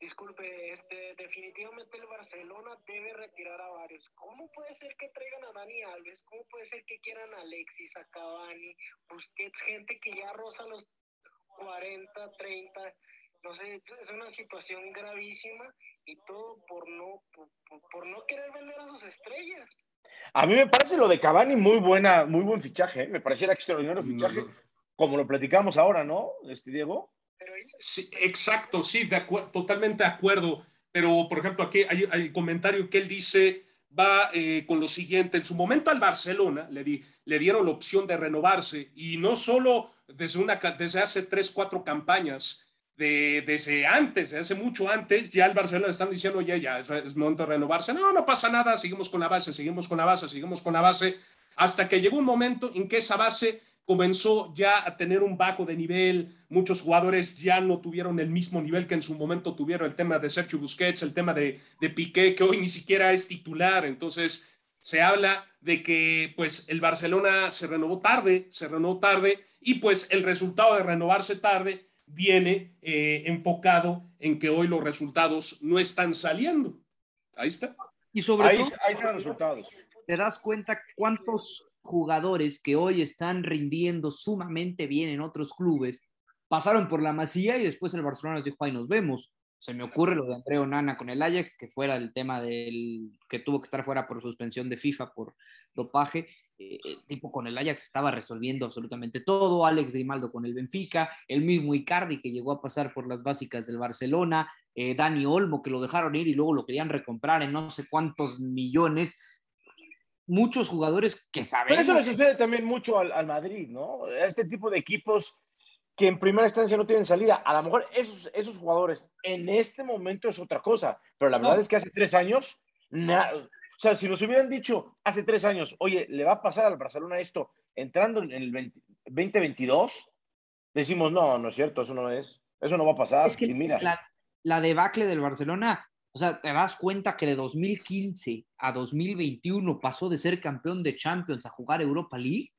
Speaker 7: Disculpe, este, definitivamente el Barcelona debe retirar a varios. ¿Cómo puede ser que traigan a Dani Alves? ¿Cómo puede ser que quieran a Alexis, a Cavani, Busquets, gente que ya roza los 40, 30? No sé, es una situación gravísima y todo por no, por, no querer vender a sus estrellas.
Speaker 1: A mí me parece lo de Cavani muy buena, muy buen fichaje, ¿eh? me pareciera extraordinario fichaje, como lo platicamos ahora, ¿no, este Diego?
Speaker 4: Sí, exacto, sí, de totalmente de acuerdo. Pero, por ejemplo, aquí hay, el comentario que él dice, va eh, con lo siguiente. En su momento al Barcelona le, di, le dieron la opción de renovarse y no solo desde, una, desde hace tres, cuatro campañas, de, desde antes, desde hace mucho antes, ya el Barcelona le están diciendo, ya, ya, es momento de renovarse. No, no pasa nada, seguimos con la base, seguimos con la base, seguimos con la base, hasta que llegó un momento en que esa base comenzó ya a tener un bajo de nivel, muchos jugadores ya no tuvieron el mismo nivel que en su momento tuvieron el tema de Sergio Busquets, el tema de, de Piqué, que hoy ni siquiera es titular, entonces se habla de que pues el Barcelona se renovó tarde, se renovó tarde y pues el resultado de renovarse tarde viene eh, enfocado en que hoy los resultados no están saliendo. Ahí está.
Speaker 6: Y sobre todo,
Speaker 1: ahí están los resultados.
Speaker 6: Te das cuenta cuántos jugadores que hoy están rindiendo sumamente bien en otros clubes pasaron por la Masía y después el Barcelona les dijo, ahí nos vemos. Se me ocurre lo de Andreo Nana con el Ajax, que fuera el tema del que tuvo que estar fuera por suspensión de FIFA por dopaje. Eh, el tipo con el Ajax estaba resolviendo absolutamente todo. Alex Grimaldo con el Benfica, el mismo Icardi que llegó a pasar por las básicas del Barcelona, eh, Dani Olmo que lo dejaron ir y luego lo querían recomprar en no sé cuántos millones muchos jugadores que saben.
Speaker 1: Pero eso le sucede también mucho al, Madrid, ¿no? Este tipo de equipos que en primera instancia no tienen salida. A lo mejor esos, esos jugadores en este momento es otra cosa, pero la verdad es que hace tres años, o sea, si nos hubieran dicho hace tres años, oye, le va a pasar al Barcelona esto entrando en el 2022, decimos, no, no es cierto, eso no es, eso no va a pasar.
Speaker 6: Es que mira. La, la debacle del Barcelona o sea, te das cuenta que de 2015 a 2021 pasó de ser campeón de Champions a jugar Europa League.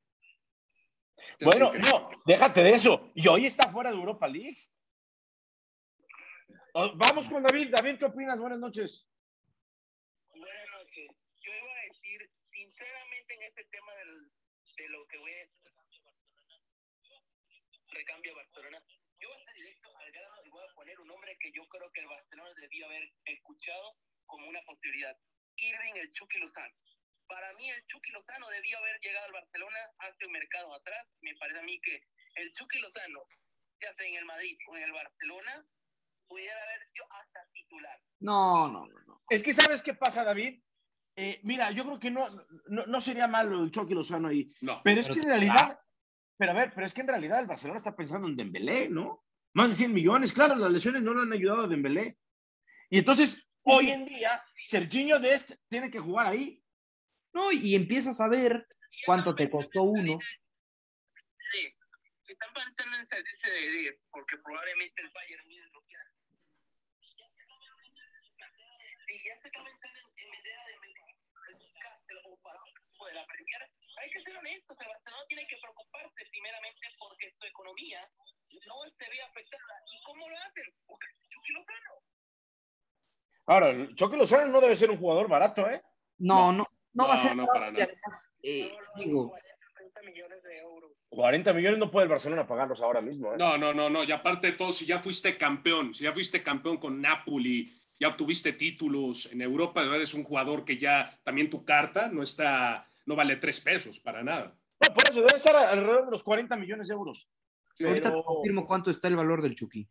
Speaker 1: Bueno, no, déjate de eso. Y hoy está fuera de Europa League. Vamos con David. David, ¿qué opinas? Buenas noches.
Speaker 7: Buenas noches. Yo iba a decir, sinceramente, en este tema del, de lo que voy a decir, recambio Barcelona, yo voy a estar directo al grano y voy a poner un nombre que yo creo que el Barcelona debió haber escuchado como una posibilidad. Irving el Chucky Lozano. Para mí el Chucky Lozano debió haber llegado al Barcelona hace un mercado atrás. Me parece a mí que el Chucky Lozano, ya sea en el Madrid o en el Barcelona, pudiera haber sido hasta titular.
Speaker 6: No, no, no.
Speaker 1: Es que sabes qué pasa, David. Eh, mira, yo creo que no, no, sería malo el Chucky Lozano ahí. No, pero es que en realidad, pero a ver, pero es que en realidad el Barcelona está pensando en Dembélé, ¿no? Más de 100 millones, claro, las lesiones no lo han ayudado a Dembélé. Y entonces, hoy en día, Serginho Dest tiene que jugar ahí.
Speaker 6: No, y empiezas a ver cuánto te costó uno.
Speaker 7: Sí, están pensando en salirse de 10, porque probablemente el Bayern Múnich lo quiera. Y ya se está pensando en idea de o para de la Premier hay que ser honestos, el Barcelona tiene que preocuparse primeramente porque su economía no se ve afectada. ¿Y cómo lo hacen? Porque Chucky Lozano.
Speaker 1: Ahora, el Chucky Lozano no debe ser un jugador barato, ¿eh?
Speaker 6: No, no, no, va a
Speaker 4: No,
Speaker 6: ser.
Speaker 4: no,
Speaker 6: barato,
Speaker 4: para nada.
Speaker 6: además, eh, digo,
Speaker 5: 30 millones de euros.
Speaker 1: 40 millones no puede el Barcelona pagarlos ahora mismo, ¿eh?
Speaker 4: No, no, no, no. Y aparte de todo, si ya fuiste campeón, si ya fuiste campeón con Napoli, ya obtuviste títulos en Europa, eres un jugador que ya también tu carta no está, no vale tres pesos para nada.
Speaker 1: No, por eso debe estar alrededor de los 40 millones de euros.
Speaker 4: Sí.
Speaker 6: ahorita te confirmo cuánto está el valor del Chucky.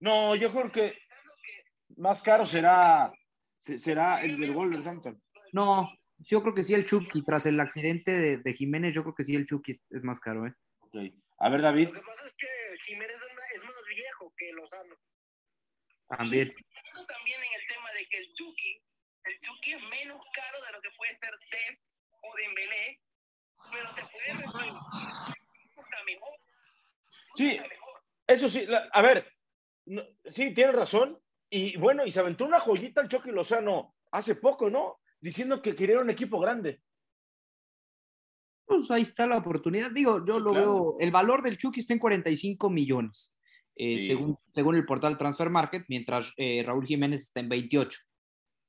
Speaker 1: No, yo creo que más caro será, se- será el del Wolverhampton.
Speaker 6: No, yo creo que sí el Chucky, tras el accidente de, de Jiménez, yo creo que sí el Chucky es, es más caro, ¿eh?
Speaker 1: Ok. A ver, David.
Speaker 5: Lo que pasa es que Jiménez es más, viejo que Lozano.
Speaker 6: También.
Speaker 7: Pensando también en el tema de que el Chucky, el Chucky es menos caro de lo que puede ser Dez o Dembélé, pero te puede resolver mucho mejor.
Speaker 1: Sí, eso sí, la- a ver, no- sí, tienes razón. Y bueno, y se aventó una joyita el Chucky Lozano hace poco, ¿no? Diciendo que quería un equipo grande.
Speaker 6: Pues ahí está la oportunidad. Digo, yo lo
Speaker 4: claro.
Speaker 6: veo, el valor del Chucky está en 45 millones, eh,
Speaker 1: Sí.
Speaker 6: según, según el portal Transfer Market, mientras eh, Raúl Jiménez está en 28.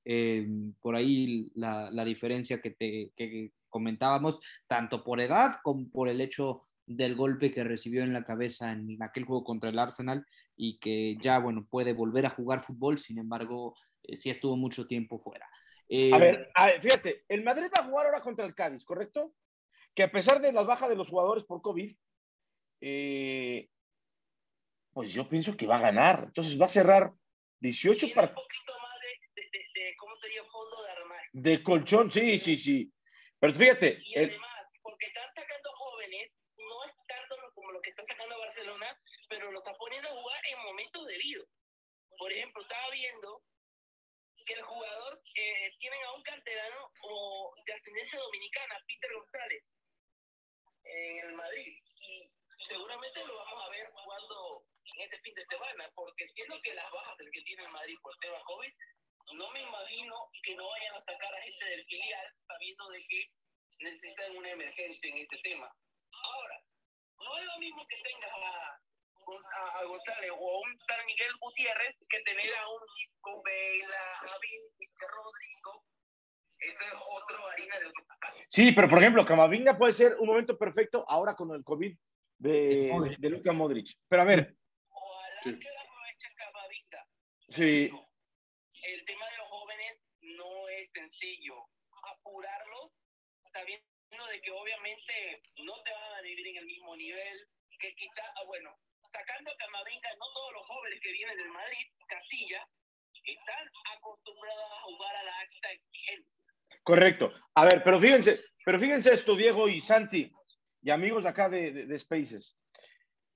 Speaker 6: Eh, por ahí la, la diferencia que, te, que comentábamos, tanto por edad como por el hecho del golpe que recibió en la cabeza en aquel juego contra el Arsenal y que ya, bueno, puede volver a jugar fútbol, sin embargo, eh, sí estuvo mucho tiempo fuera. Eh,
Speaker 1: A ver, a ver, fíjate, el Madrid va a jugar ahora contra el Cádiz, ¿correcto? Que a pesar de la baja de los jugadores por COVID, eh, pues yo pienso que va a ganar. Entonces va a cerrar 18
Speaker 7: Tiene un
Speaker 1: partidos
Speaker 7: poquito más de, de, de, de, ¿cómo sería? Fondo de
Speaker 1: colchón, sí, sí, sí. Pero fíjate,
Speaker 7: Y
Speaker 1: el-
Speaker 7: además, porque están sacando jóvenes, no es tanto como lo que está sacando Barcelona, pero lo está poniendo a jugar en momentos debidos. Por ejemplo, estaba viendo que el jugador, eh, tienen a un canterano o de ascendencia dominicana, Peter González, en el Madrid. Y seguramente lo vamos a ver jugando en este fin de semana, porque siendo que las bajas del que tiene el Madrid por tema COVID, no me imagino que no vayan a sacar a gente del filial sabiendo de que necesitan una emergencia en este tema. Ahora, no es lo mismo que tengas a, a, a González o a un tal Miguel Gutiérrez que tener a un Isco Vela, a Vinicius Rodrigo. Es otro harina de otro
Speaker 1: sí, pero por ejemplo, Camavinga puede ser un momento perfecto ahora con el COVID de,
Speaker 6: Modric.
Speaker 1: de Luka Modric. Pero a ver,
Speaker 7: Ojalá
Speaker 4: Sí.
Speaker 7: que aprovechen Camavinga.
Speaker 1: sí,
Speaker 7: el tema de los jóvenes no es sencillo. Apurarlos, sabiendo de que obviamente no te van a vivir en el mismo nivel, que quizá, ah, bueno, sacando a Camavinga, no todos los jóvenes que vienen del Madrid, Casilla, están acostumbrados a jugar a la alta exigencia.
Speaker 1: correcto. A ver, pero fíjense, pero fíjense esto, Diego y Santi, y amigos acá de, de- de Spaces.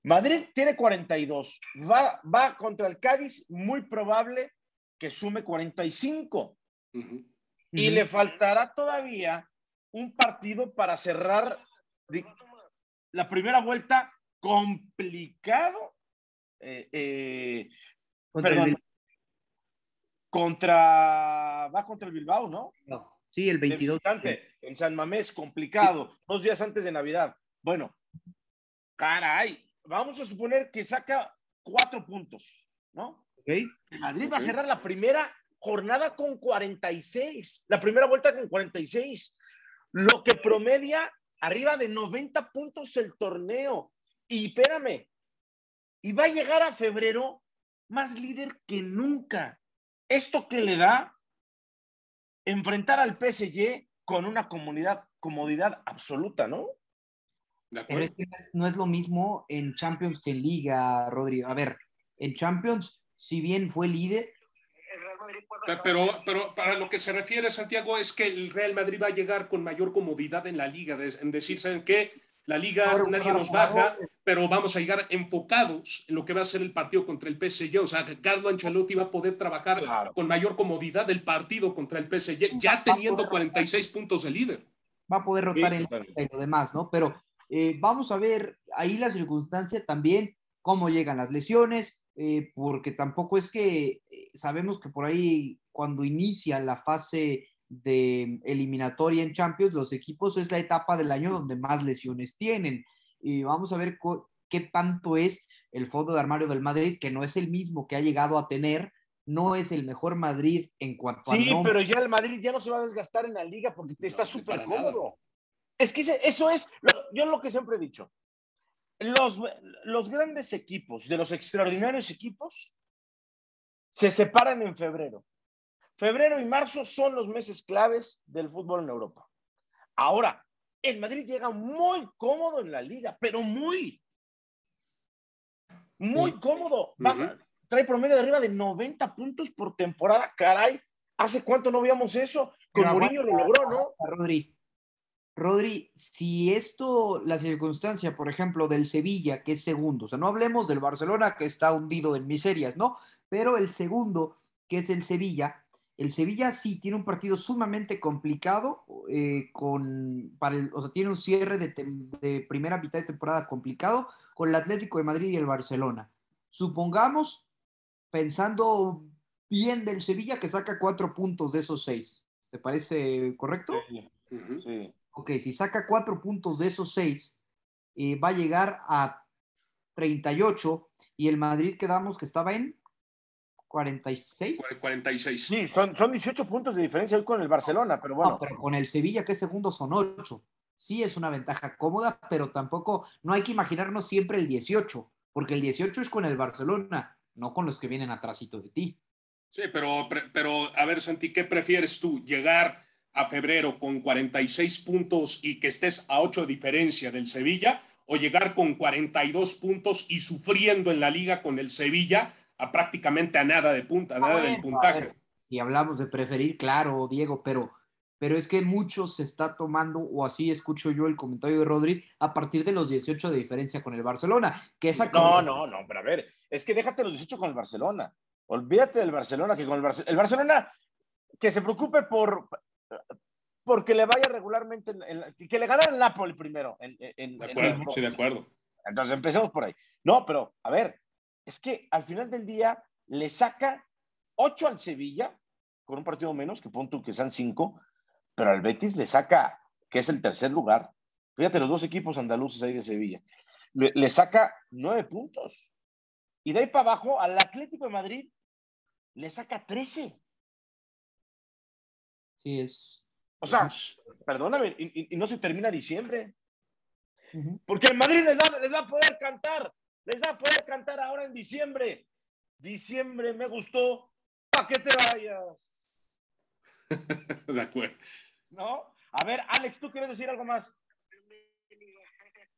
Speaker 1: Madrid tiene 42. Va, va contra el Cádiz, muy probable que sume 45.
Speaker 4: Ujú.
Speaker 1: Y
Speaker 6: Ujú.
Speaker 1: le faltará todavía un partido para cerrar la primera vuelta complicado. eh, eh,
Speaker 6: contra
Speaker 1: perdón, contra va contra el Bilbao, ¿no?
Speaker 6: no, sí, el
Speaker 1: De
Speaker 6: 22.
Speaker 1: visitante, en San Mamés, complicado, dos días antes de Navidad. Bueno, caray, vamos a suponer que saca cuatro puntos, ¿no?
Speaker 6: ¿Ok?
Speaker 1: Madrid va a cerrar la primera jornada con 46, la primera vuelta con 46, lo que promedia arriba de 90 puntos el torneo. Y espérame, y va a llegar a febrero más líder que nunca. Esto que le da enfrentar al PSG con una comunidad, comodidad absoluta, ¿no?
Speaker 4: De
Speaker 6: Pero es que no es- no es lo mismo en Champions que en Liga, Rodrigo. A ver, en Champions, si bien fue líder,
Speaker 5: El
Speaker 4: Pero, pero para lo que se refiere, Santiago, es que el Real Madrid va a llegar con mayor comodidad en la liga, en decir, ¿saben qué? La liga nadie nos baja, pero vamos a llegar enfocados en lo que va a ser el partido contra el PSG. O sea, Carlo Ancelotti va a poder trabajar
Speaker 1: Claro.
Speaker 4: con mayor comodidad el partido contra el PSG, ya teniendo 46 puntos de líder.
Speaker 6: va a poder rotar
Speaker 1: Sí,
Speaker 6: en
Speaker 1: claro.
Speaker 6: Y lo demás, ¿no? Pero eh, vamos a ver ahí la circunstancia también, cómo llegan las lesiones, eh, porque tampoco es que eh, sabemos que por ahí cuando inicia la fase de eliminatoria en Champions, los equipos es la etapa del año donde más lesiones tienen. Y vamos a ver qué tanto es el fondo de armario del Madrid, que no es el mismo que ha llegado a tener, no es el mejor Madrid en cuanto
Speaker 1: a.
Speaker 6: Sí,
Speaker 1: pero ya el Madrid ya no se va a desgastar en la liga porque está súper cómodo. Es que eso es, yo lo que siempre he dicho. Los, los grandes equipos, de los extraordinarios equipos, se separan en febrero. Febrero y marzo son los meses claves del fútbol en Europa. Ahora, el Madrid llega muy cómodo en la liga, pero muy, muy cómodo. trae promedio de arriba de 90 puntos por temporada, caray. ¿Hace cuánto no veíamos eso? Con Mourinho lo logró, ¿no?
Speaker 6: Rodri, Rodri, si esto, la circunstancia, por ejemplo, del Sevilla, que es segundo, o sea, no hablemos del Barcelona que está hundido en miserias, ¿no? Pero el segundo, que es el Sevilla, el Sevilla sí tiene un partido sumamente complicado, eh, con, para o sea, tiene un cierre de, primera mitad de temporada complicado con el Atlético de Madrid y el Barcelona. Supongamos, pensando bien del Sevilla, que saca cuatro puntos de esos seis. ¿Te parece correcto? Sí. Ok, si saca cuatro puntos de esos seis, eh, va a llegar a 38 y el Madrid quedamos que estaba en 46.
Speaker 2: 46.
Speaker 1: Sí, son, son 18 puntos de diferencia hoy con el Barcelona, pero bueno.
Speaker 6: pero con el Sevilla, que es segundo, son 8. Sí es una ventaja cómoda, pero tampoco, no hay que imaginarnos siempre el 18, porque el 18 es con el Barcelona, no con los que vienen atrásito de ti.
Speaker 2: Sí, pero, pero a ver, Santi, ¿qué prefieres tú? ¿Llegar a febrero con 46 puntos y que estés a 8 de diferencia del Sevilla? ¿O llegar con 42 puntos y sufriendo en la liga con el Sevilla? a prácticamente a nada de punta, a nada del puntaje.
Speaker 6: si hablamos de preferir, claro, Diego, pero, pero es que mucho se está tomando, o así escucho yo el comentario de Rodri, a partir de los 18 de diferencia con el Barcelona. Que esa
Speaker 1: no, no, no, pero a ver, es que déjate los 18 con el Barcelona. Olvídate del Barcelona, que con el, Barcelona, el Barcelona que se preocupe por porque le vaya regularmente, que le gane el Napoli primero. En,
Speaker 2: de acuerdo, sí, de acuerdo.
Speaker 1: Entonces empecemos por ahí. No, pero a ver, es que al final del día le saca 8 al Sevilla, con un partido menos, que punto que sean 5, pero al Betis le saca, que es el tercer lugar, fíjate los dos equipos andaluces ahí de Sevilla, le, saca 9 puntos. Y de ahí para abajo al Atlético de Madrid le saca 13.
Speaker 6: Sí, es.
Speaker 1: O sea, perdóname, y, no se termina diciembre. Porque el Madrid les les va a poder cantar les va a poder cantar ahora en diciembre. Diciembre me gustó, ¿para qué te vayas? <laughs>
Speaker 2: De acuerdo.
Speaker 1: ¿No? A ver, Alex, ¿tú quieres decir algo más?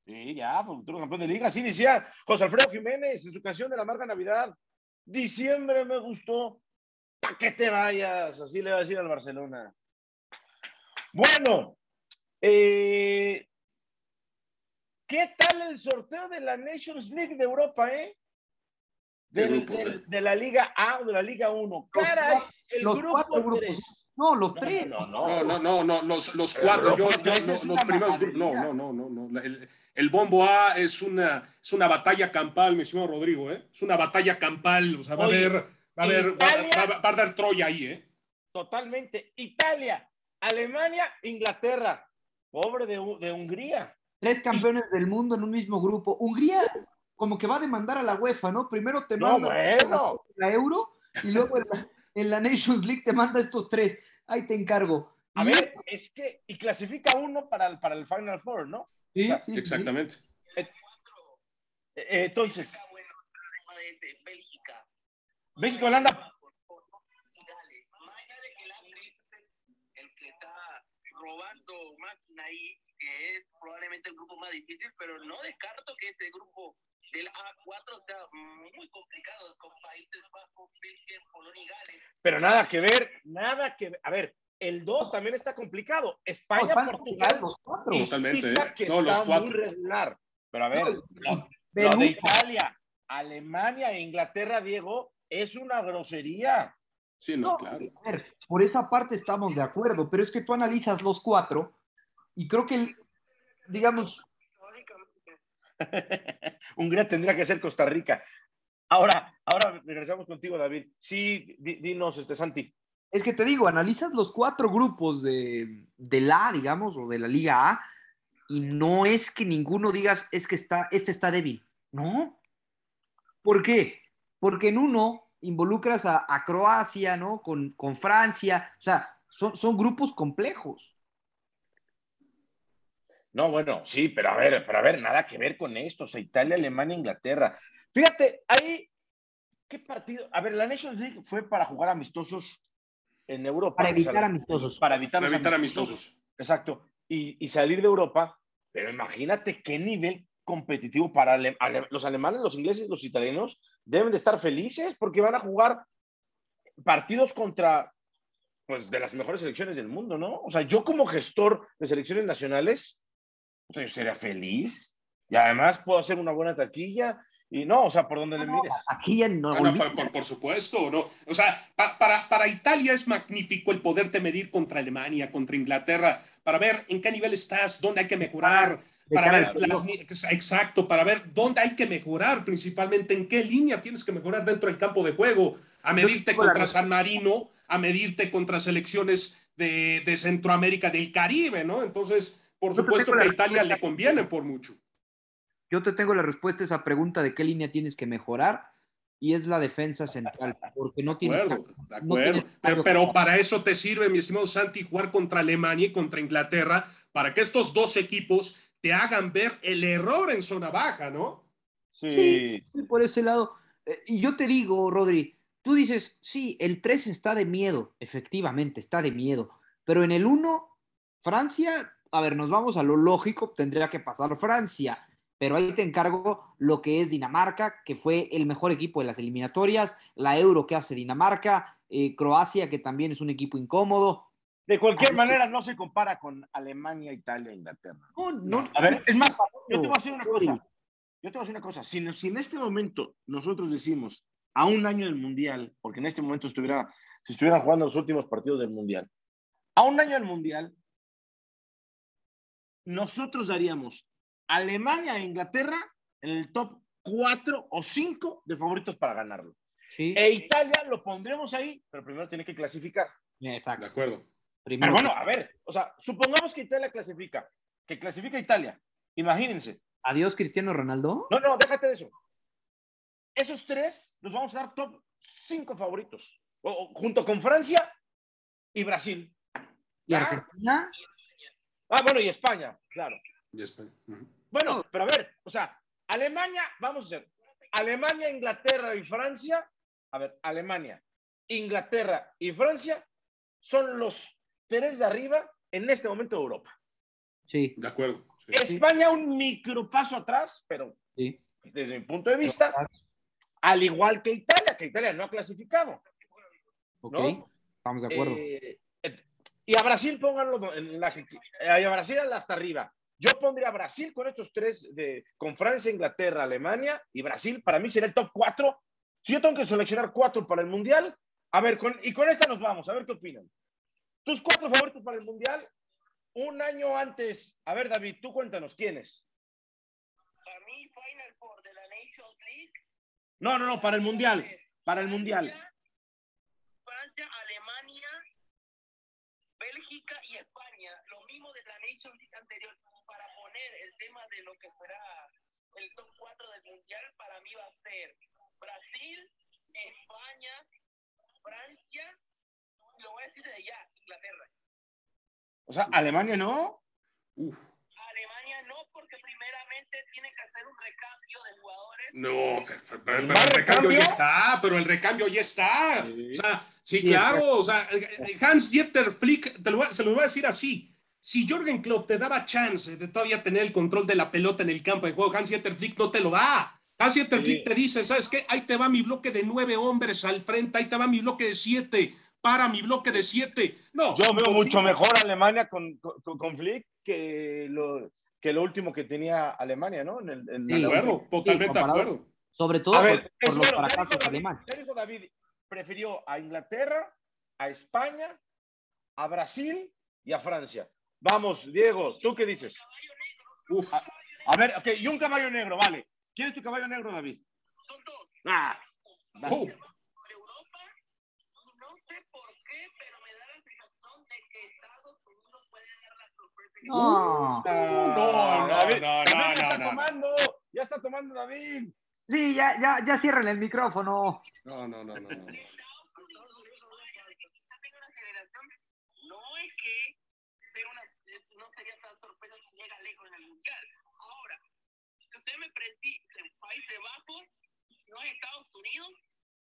Speaker 1: Sí, ya, futuro campeón de liga. Así decía José Alfredo Jiménez en su canción de la marca Navidad. Diciembre me gustó, ¿para qué te vayas? Así le va a decir al Barcelona. Bueno, eh, ¿Qué tal el sorteo de la Nations League de Europa, eh? De, la Liga A o de la Liga 1. Caray, el grupo 3.
Speaker 6: No, los tres.
Speaker 2: No, no, no, no, no, los, los cuatro. Yo, yo, los primeros grupos. No, no, no, no. no. El, el, bombo A es una, es una batalla campal, mi estimado Rodrigo, ¿eh? Es una batalla campal. O sea, va a haber, va a haber, va, va, a dar Troya ahí, ¿eh?
Speaker 1: Totalmente. Italia, Alemania, Inglaterra. Pobre de, de Hungría
Speaker 6: tres campeones del mundo en un mismo grupo. Hungría como que va a demandar a la UEFA, ¿no? Primero te manda la, Euro y luego en la, Nations League te manda estos tres. Ahí te encargo.
Speaker 1: A ver, es que, y clasifica uno para el, para el Final Four, ¿no?
Speaker 2: Sí, sí exactamente.
Speaker 1: Eh, eh, entonces. Bélgica, Holanda.
Speaker 7: El que está robando máquina ahí que es probablemente el grupo más difícil, pero no descarto que este grupo del A4 sea muy complicado con Países Bajos, Bélgica, Polonia y Gales.
Speaker 1: Pero nada que ver, nada que ver. A ver, el 2 también está complicado. España, Portugal,
Speaker 6: los cuatro.
Speaker 2: Totalmente, ¿eh?
Speaker 1: que no, está muy regular. Pero a ver, lo, de Italia, Alemania e Inglaterra, Diego, es una grosería.
Speaker 2: Sí, no, claro.
Speaker 6: A ver, por esa parte estamos de acuerdo, pero es que tú analizas los cuatro y creo que, digamos... <laughs>
Speaker 1: Hungría tendría que ser Costa Rica. Ahora, ahora regresamos contigo, David. Sí, dinos, este, Santi.
Speaker 6: Es que te digo, analizas los cuatro grupos de, de la, digamos, o de la Liga A, y no es que ninguno digas, es que está, este está débil. No. ¿Por qué? Porque en uno involucras a, Croacia, ¿no? Con, con, Francia, o sea, son, son grupos complejos.
Speaker 1: No, bueno, sí, pero a ver, pero a ver, nada que ver con esto, o sea, Italia, Alemania, Inglaterra. Fíjate, ahí, ¿qué partido? A ver, la Nations League fue para jugar amistosos en Europa.
Speaker 6: Para evitar amistosos.
Speaker 1: Para evitar,
Speaker 4: evitar amistosos.
Speaker 1: Exacto. Y, y, salir de Europa, pero imagínate qué nivel competitivo para los alemanes, los ingleses, los italianos deben de estar felices porque van a jugar partidos contra pues de las mejores selecciones del mundo, ¿no? O sea, yo como gestor de selecciones nacionales, pues, yo sería feliz y además puedo hacer una buena taquilla y no, o sea, por donde le mires.
Speaker 6: Aquí en no,
Speaker 4: por, supuesto, ¿no? O sea, para, para Italia es magnífico el poderte medir contra Alemania, contra Inglaterra, para ver en qué nivel estás, dónde hay que mejorar, para ver exacto, para ver dónde hay que mejorar, principalmente en qué línea tienes que mejorar dentro del campo de juego, a medirte contra San Marino, a medirte contra selecciones de, de Centroamérica, del Caribe, ¿no? Entonces, por supuesto que a Italia le conviene por mucho.
Speaker 6: Yo te tengo la respuesta a esa pregunta de qué línea tienes que mejorar y es la defensa central, porque no tiene...
Speaker 4: de acuerdo. pero, pero, para eso te sirve, mi estimado Santi, jugar contra Alemania y contra Inglaterra, para que estos dos equipos te hagan ver el error en zona baja, ¿no?
Speaker 6: Sí, sí por ese lado. Eh, y yo te digo, Rodri, tú dices, sí, el 3 está de miedo, efectivamente, está de miedo, pero en el 1, Francia, a ver, nos vamos a lo lógico, tendría que pasar Francia, pero ahí te encargo lo que es Dinamarca, que fue el mejor equipo de las eliminatorias, la Euro que hace Dinamarca, eh, Croacia, que también es un equipo incómodo,
Speaker 1: de cualquier manera, no se compara con Alemania, Italia, Inglaterra.
Speaker 6: No, no.
Speaker 1: A ver, es más, yo te voy a decir una cosa. Yo te voy a decir una cosa. Si, si en este momento nosotros decimos a un año del Mundial, porque en este momento estuviera, si estuvieran jugando los últimos partidos del Mundial, a un año del Mundial, nosotros daríamos Alemania e Inglaterra en el top 4 o 5 de favoritos para ganarlo.
Speaker 6: Sí.
Speaker 1: E Italia lo pondremos ahí, pero primero tiene que clasificar.
Speaker 6: Exacto.
Speaker 4: De acuerdo.
Speaker 1: Pero bueno, a ver, o sea, supongamos que Italia clasifica, que clasifica Italia. Imagínense.
Speaker 6: Adiós, Cristiano Ronaldo.
Speaker 1: No, no, déjate de eso. Esos tres los vamos a dar top cinco favoritos, junto con Francia y Brasil.
Speaker 6: ¿Y Argentina?
Speaker 1: Ah, bueno, y España, claro.
Speaker 4: Y España.
Speaker 1: Bueno, pero a ver, o sea, Alemania, vamos a ver, Alemania, Inglaterra y Francia, a ver, Alemania, Inglaterra y Francia son los tres de arriba en este momento de Europa.
Speaker 6: Sí.
Speaker 4: De acuerdo.
Speaker 1: España un micro paso atrás, pero desde mi punto de vista, al igual que Italia, que Italia no ha clasificado.
Speaker 6: Ok, estamos de acuerdo.
Speaker 1: Eh, y a Brasil pónganlo en la a Brasil hasta arriba. Yo pondría a Brasil con estos tres, de, con Francia, Inglaterra, Alemania y Brasil. Para mí sería el top cuatro. Si yo tengo que seleccionar cuatro para el Mundial, a ver, con, y con esta nos vamos, a ver qué opinan. Tus cuatro favoritos para el Mundial, un año antes. A ver, David, tú cuéntanos, ¿quiénes?
Speaker 7: Para mí, Final Four de la Nations League.
Speaker 1: No, no, no, para el Mundial. Para el Mundial.
Speaker 7: Francia, Alemania, Bélgica y España. Lo mismo de la Nations League anterior. Para poner el tema de lo que será el top 4 del Mundial, para mí va a ser Brasil, España, Francia lo voy a decir de ya, Inglaterra.
Speaker 1: O sea, Alemania no.
Speaker 7: Uf. Alemania no, porque primeramente tiene que hacer un recambio de jugadores.
Speaker 4: No, pero, el recambio ya está, pero el recambio ya está. Sí. O sea, sí, claro. O sea, Hans Dieter Flick, te lo, se lo voy a decir así. Si Jorgen Klopp te daba chance de todavía tener el control de la pelota en el campo de juego, Hans Dieter Flick no te lo da. Hans Dieter Flick te dice, ¿sabes qué? Ahí te va mi bloque de nueve hombres al frente, ahí te va mi bloque de siete para mi bloque de siete. No.
Speaker 1: Yo veo mucho mejor Alemania con, con, con, Flick que lo, que lo último que tenía Alemania, ¿no? En el, en
Speaker 4: de acuerdo, totalmente de acuerdo.
Speaker 6: Sobre todo
Speaker 1: a ver,
Speaker 6: por, por los
Speaker 1: bueno,
Speaker 6: fracasos alemanes.
Speaker 1: David, David prefirió a Inglaterra, a España, a Brasil y a Francia. Vamos, Diego, ¿tú qué dices?
Speaker 4: Uf.
Speaker 1: A, a ver, ok, y un caballo negro, vale. ¿Quién es tu caballo negro, David?
Speaker 7: Son dos.
Speaker 1: Ah,
Speaker 4: Oh.
Speaker 7: Europa, no sé por qué, pero me da la sensación de que Estados
Speaker 6: No.
Speaker 4: no, no,
Speaker 1: David,
Speaker 4: no,
Speaker 1: David
Speaker 4: no,
Speaker 1: está
Speaker 4: no, no.
Speaker 1: tomando Ya está tomando David.
Speaker 6: Sí, ya, ya, ya cierran el micrófono.
Speaker 4: No, no, no, no. no.
Speaker 7: No es que no sería tan sorpresa si llega lejos en el mundial. Ahora, si usted me predice en Países Bajos, no en Estados Unidos,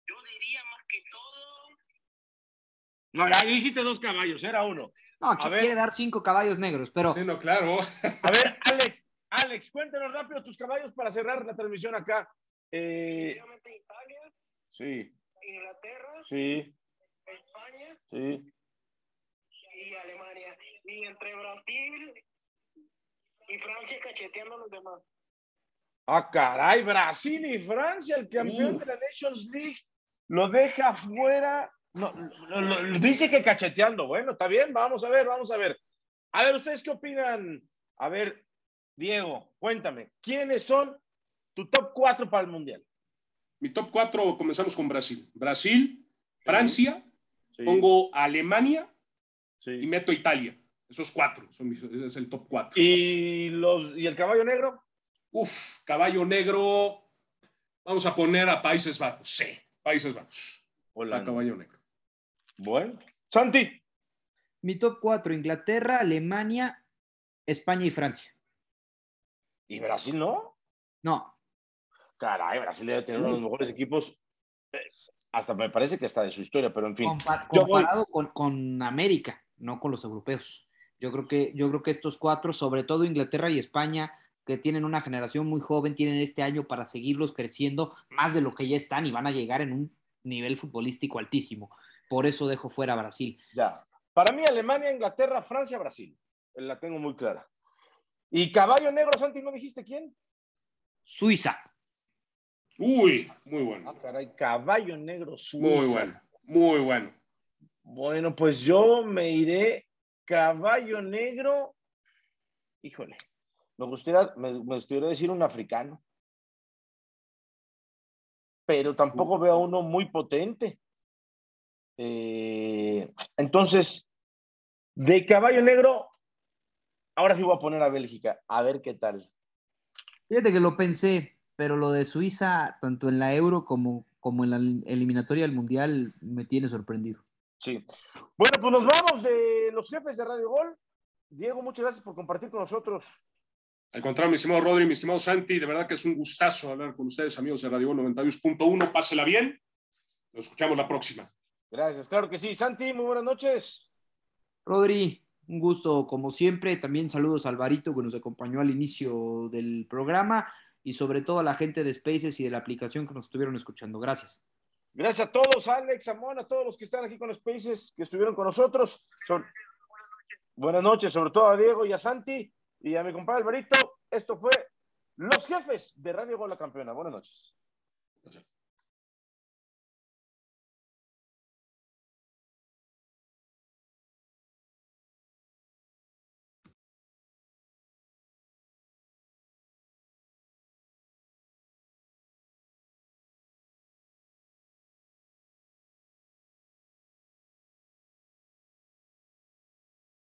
Speaker 7: yo diría más que todo.
Speaker 1: No, ya dijiste dos caballos, era uno.
Speaker 6: No, aquí
Speaker 1: ver.
Speaker 6: quiere dar cinco caballos negros, pero
Speaker 4: Sí, no, claro.
Speaker 1: A ver, Alex, Alex, cuéntanos rápido tus caballos para cerrar la transmisión acá. Eh,
Speaker 7: Italia,
Speaker 1: sí,
Speaker 7: Inglaterra,
Speaker 1: sí,
Speaker 7: España
Speaker 1: sí.
Speaker 7: y Alemania. Y entre Brasil y Francia cacheteando a los demás.
Speaker 1: Ah, caray, Brasil y Francia, el campeón
Speaker 4: Uf.
Speaker 1: de la Nations League, lo deja fuera. No, lo- lo- lo- dice que cacheteando. Bueno, está bien, vamos a ver, vamos a ver. A ver, ¿ustedes qué opinan? A ver, Diego, cuéntame, ¿quiénes son tu top 4 para el Mundial?
Speaker 4: Mi top 4, comenzamos con Brasil. Brasil, Francia,
Speaker 1: Sí,
Speaker 4: pongo a Alemania
Speaker 1: sí.
Speaker 4: y meto a Italia. Esos cuatro, son mis- ese es el top 4.
Speaker 1: ¿Y, los, ¿Y el caballo negro?
Speaker 4: Uf, caballo negro. Vamos a poner a Países Bajos. Sí, Países Bajos. A
Speaker 1: Holanda.
Speaker 4: caballo negro.
Speaker 1: Bueno. Santi.
Speaker 6: mi top 4, Inglaterra, Alemania, España y Francia.
Speaker 1: ¿Y Brasil no?
Speaker 6: No,
Speaker 1: Caray, Brasil debe tener uno de los mejores equipos. eh, Hasta me parece que está de su historia, pero en fin.
Speaker 6: compa-
Speaker 1: yo voy-
Speaker 6: comparado con, con América, no con los europeos. Yo creo, que, yo creo que estos cuatro, sobre todo Inglaterra y España, que tienen una generación muy joven, tienen este año para seguirlos creciendo más de lo que ya están y van a llegar en un nivel futbolístico altísimo. Por eso dejo fuera a Brasil.
Speaker 1: Ya. Para mí, Alemania, Inglaterra, Francia, Brasil. La tengo muy clara. ¿Y caballo negro, Santi, no dijiste quién?
Speaker 6: Suiza.
Speaker 4: Uy, muy bueno.
Speaker 1: Ah, caray, caballo negro, Suiza.
Speaker 4: Muy bueno. Muy bueno.
Speaker 1: Bueno, pues yo me iré caballo negro. Híjole, me gustaría, me, me gustaría decir un africano. Pero tampoco veo a uno muy potente. Eh, entonces, de caballo negro, ahora sí voy a poner a Bélgica, a ver qué tal.
Speaker 6: Fíjate que lo pensé, pero lo de Suiza, tanto en la Euro como, como en la eliminatoria del Mundial, me tiene sorprendido.
Speaker 1: Sí. Bueno, pues nos vamos de los jefes de Radio Gol. Diego, muchas gracias por compartir con nosotros.
Speaker 4: Al contrario, mi estimado Rodri, mi estimado Santi, de verdad que es un gustazo hablar con ustedes, amigos de Radio 92.1. Pásela bien. Nos escuchamos la próxima.
Speaker 1: Gracias, claro que sí. Santi, muy buenas noches.
Speaker 6: Rodri, un gusto como siempre. También saludos a Alvarito que nos acompañó al inicio del programa y sobre todo a la gente de Spaces y de la aplicación que nos estuvieron escuchando. Gracias.
Speaker 1: Gracias a todos, Alex, Amón, a todos los que están aquí con Spaces, que estuvieron con nosotros. Son- Buenas noches, sobre todo a Diego y a Santi y a mi compadre Alvarito. Esto fue Los Jefes de Radio Gol La Campeona. Buenas noches.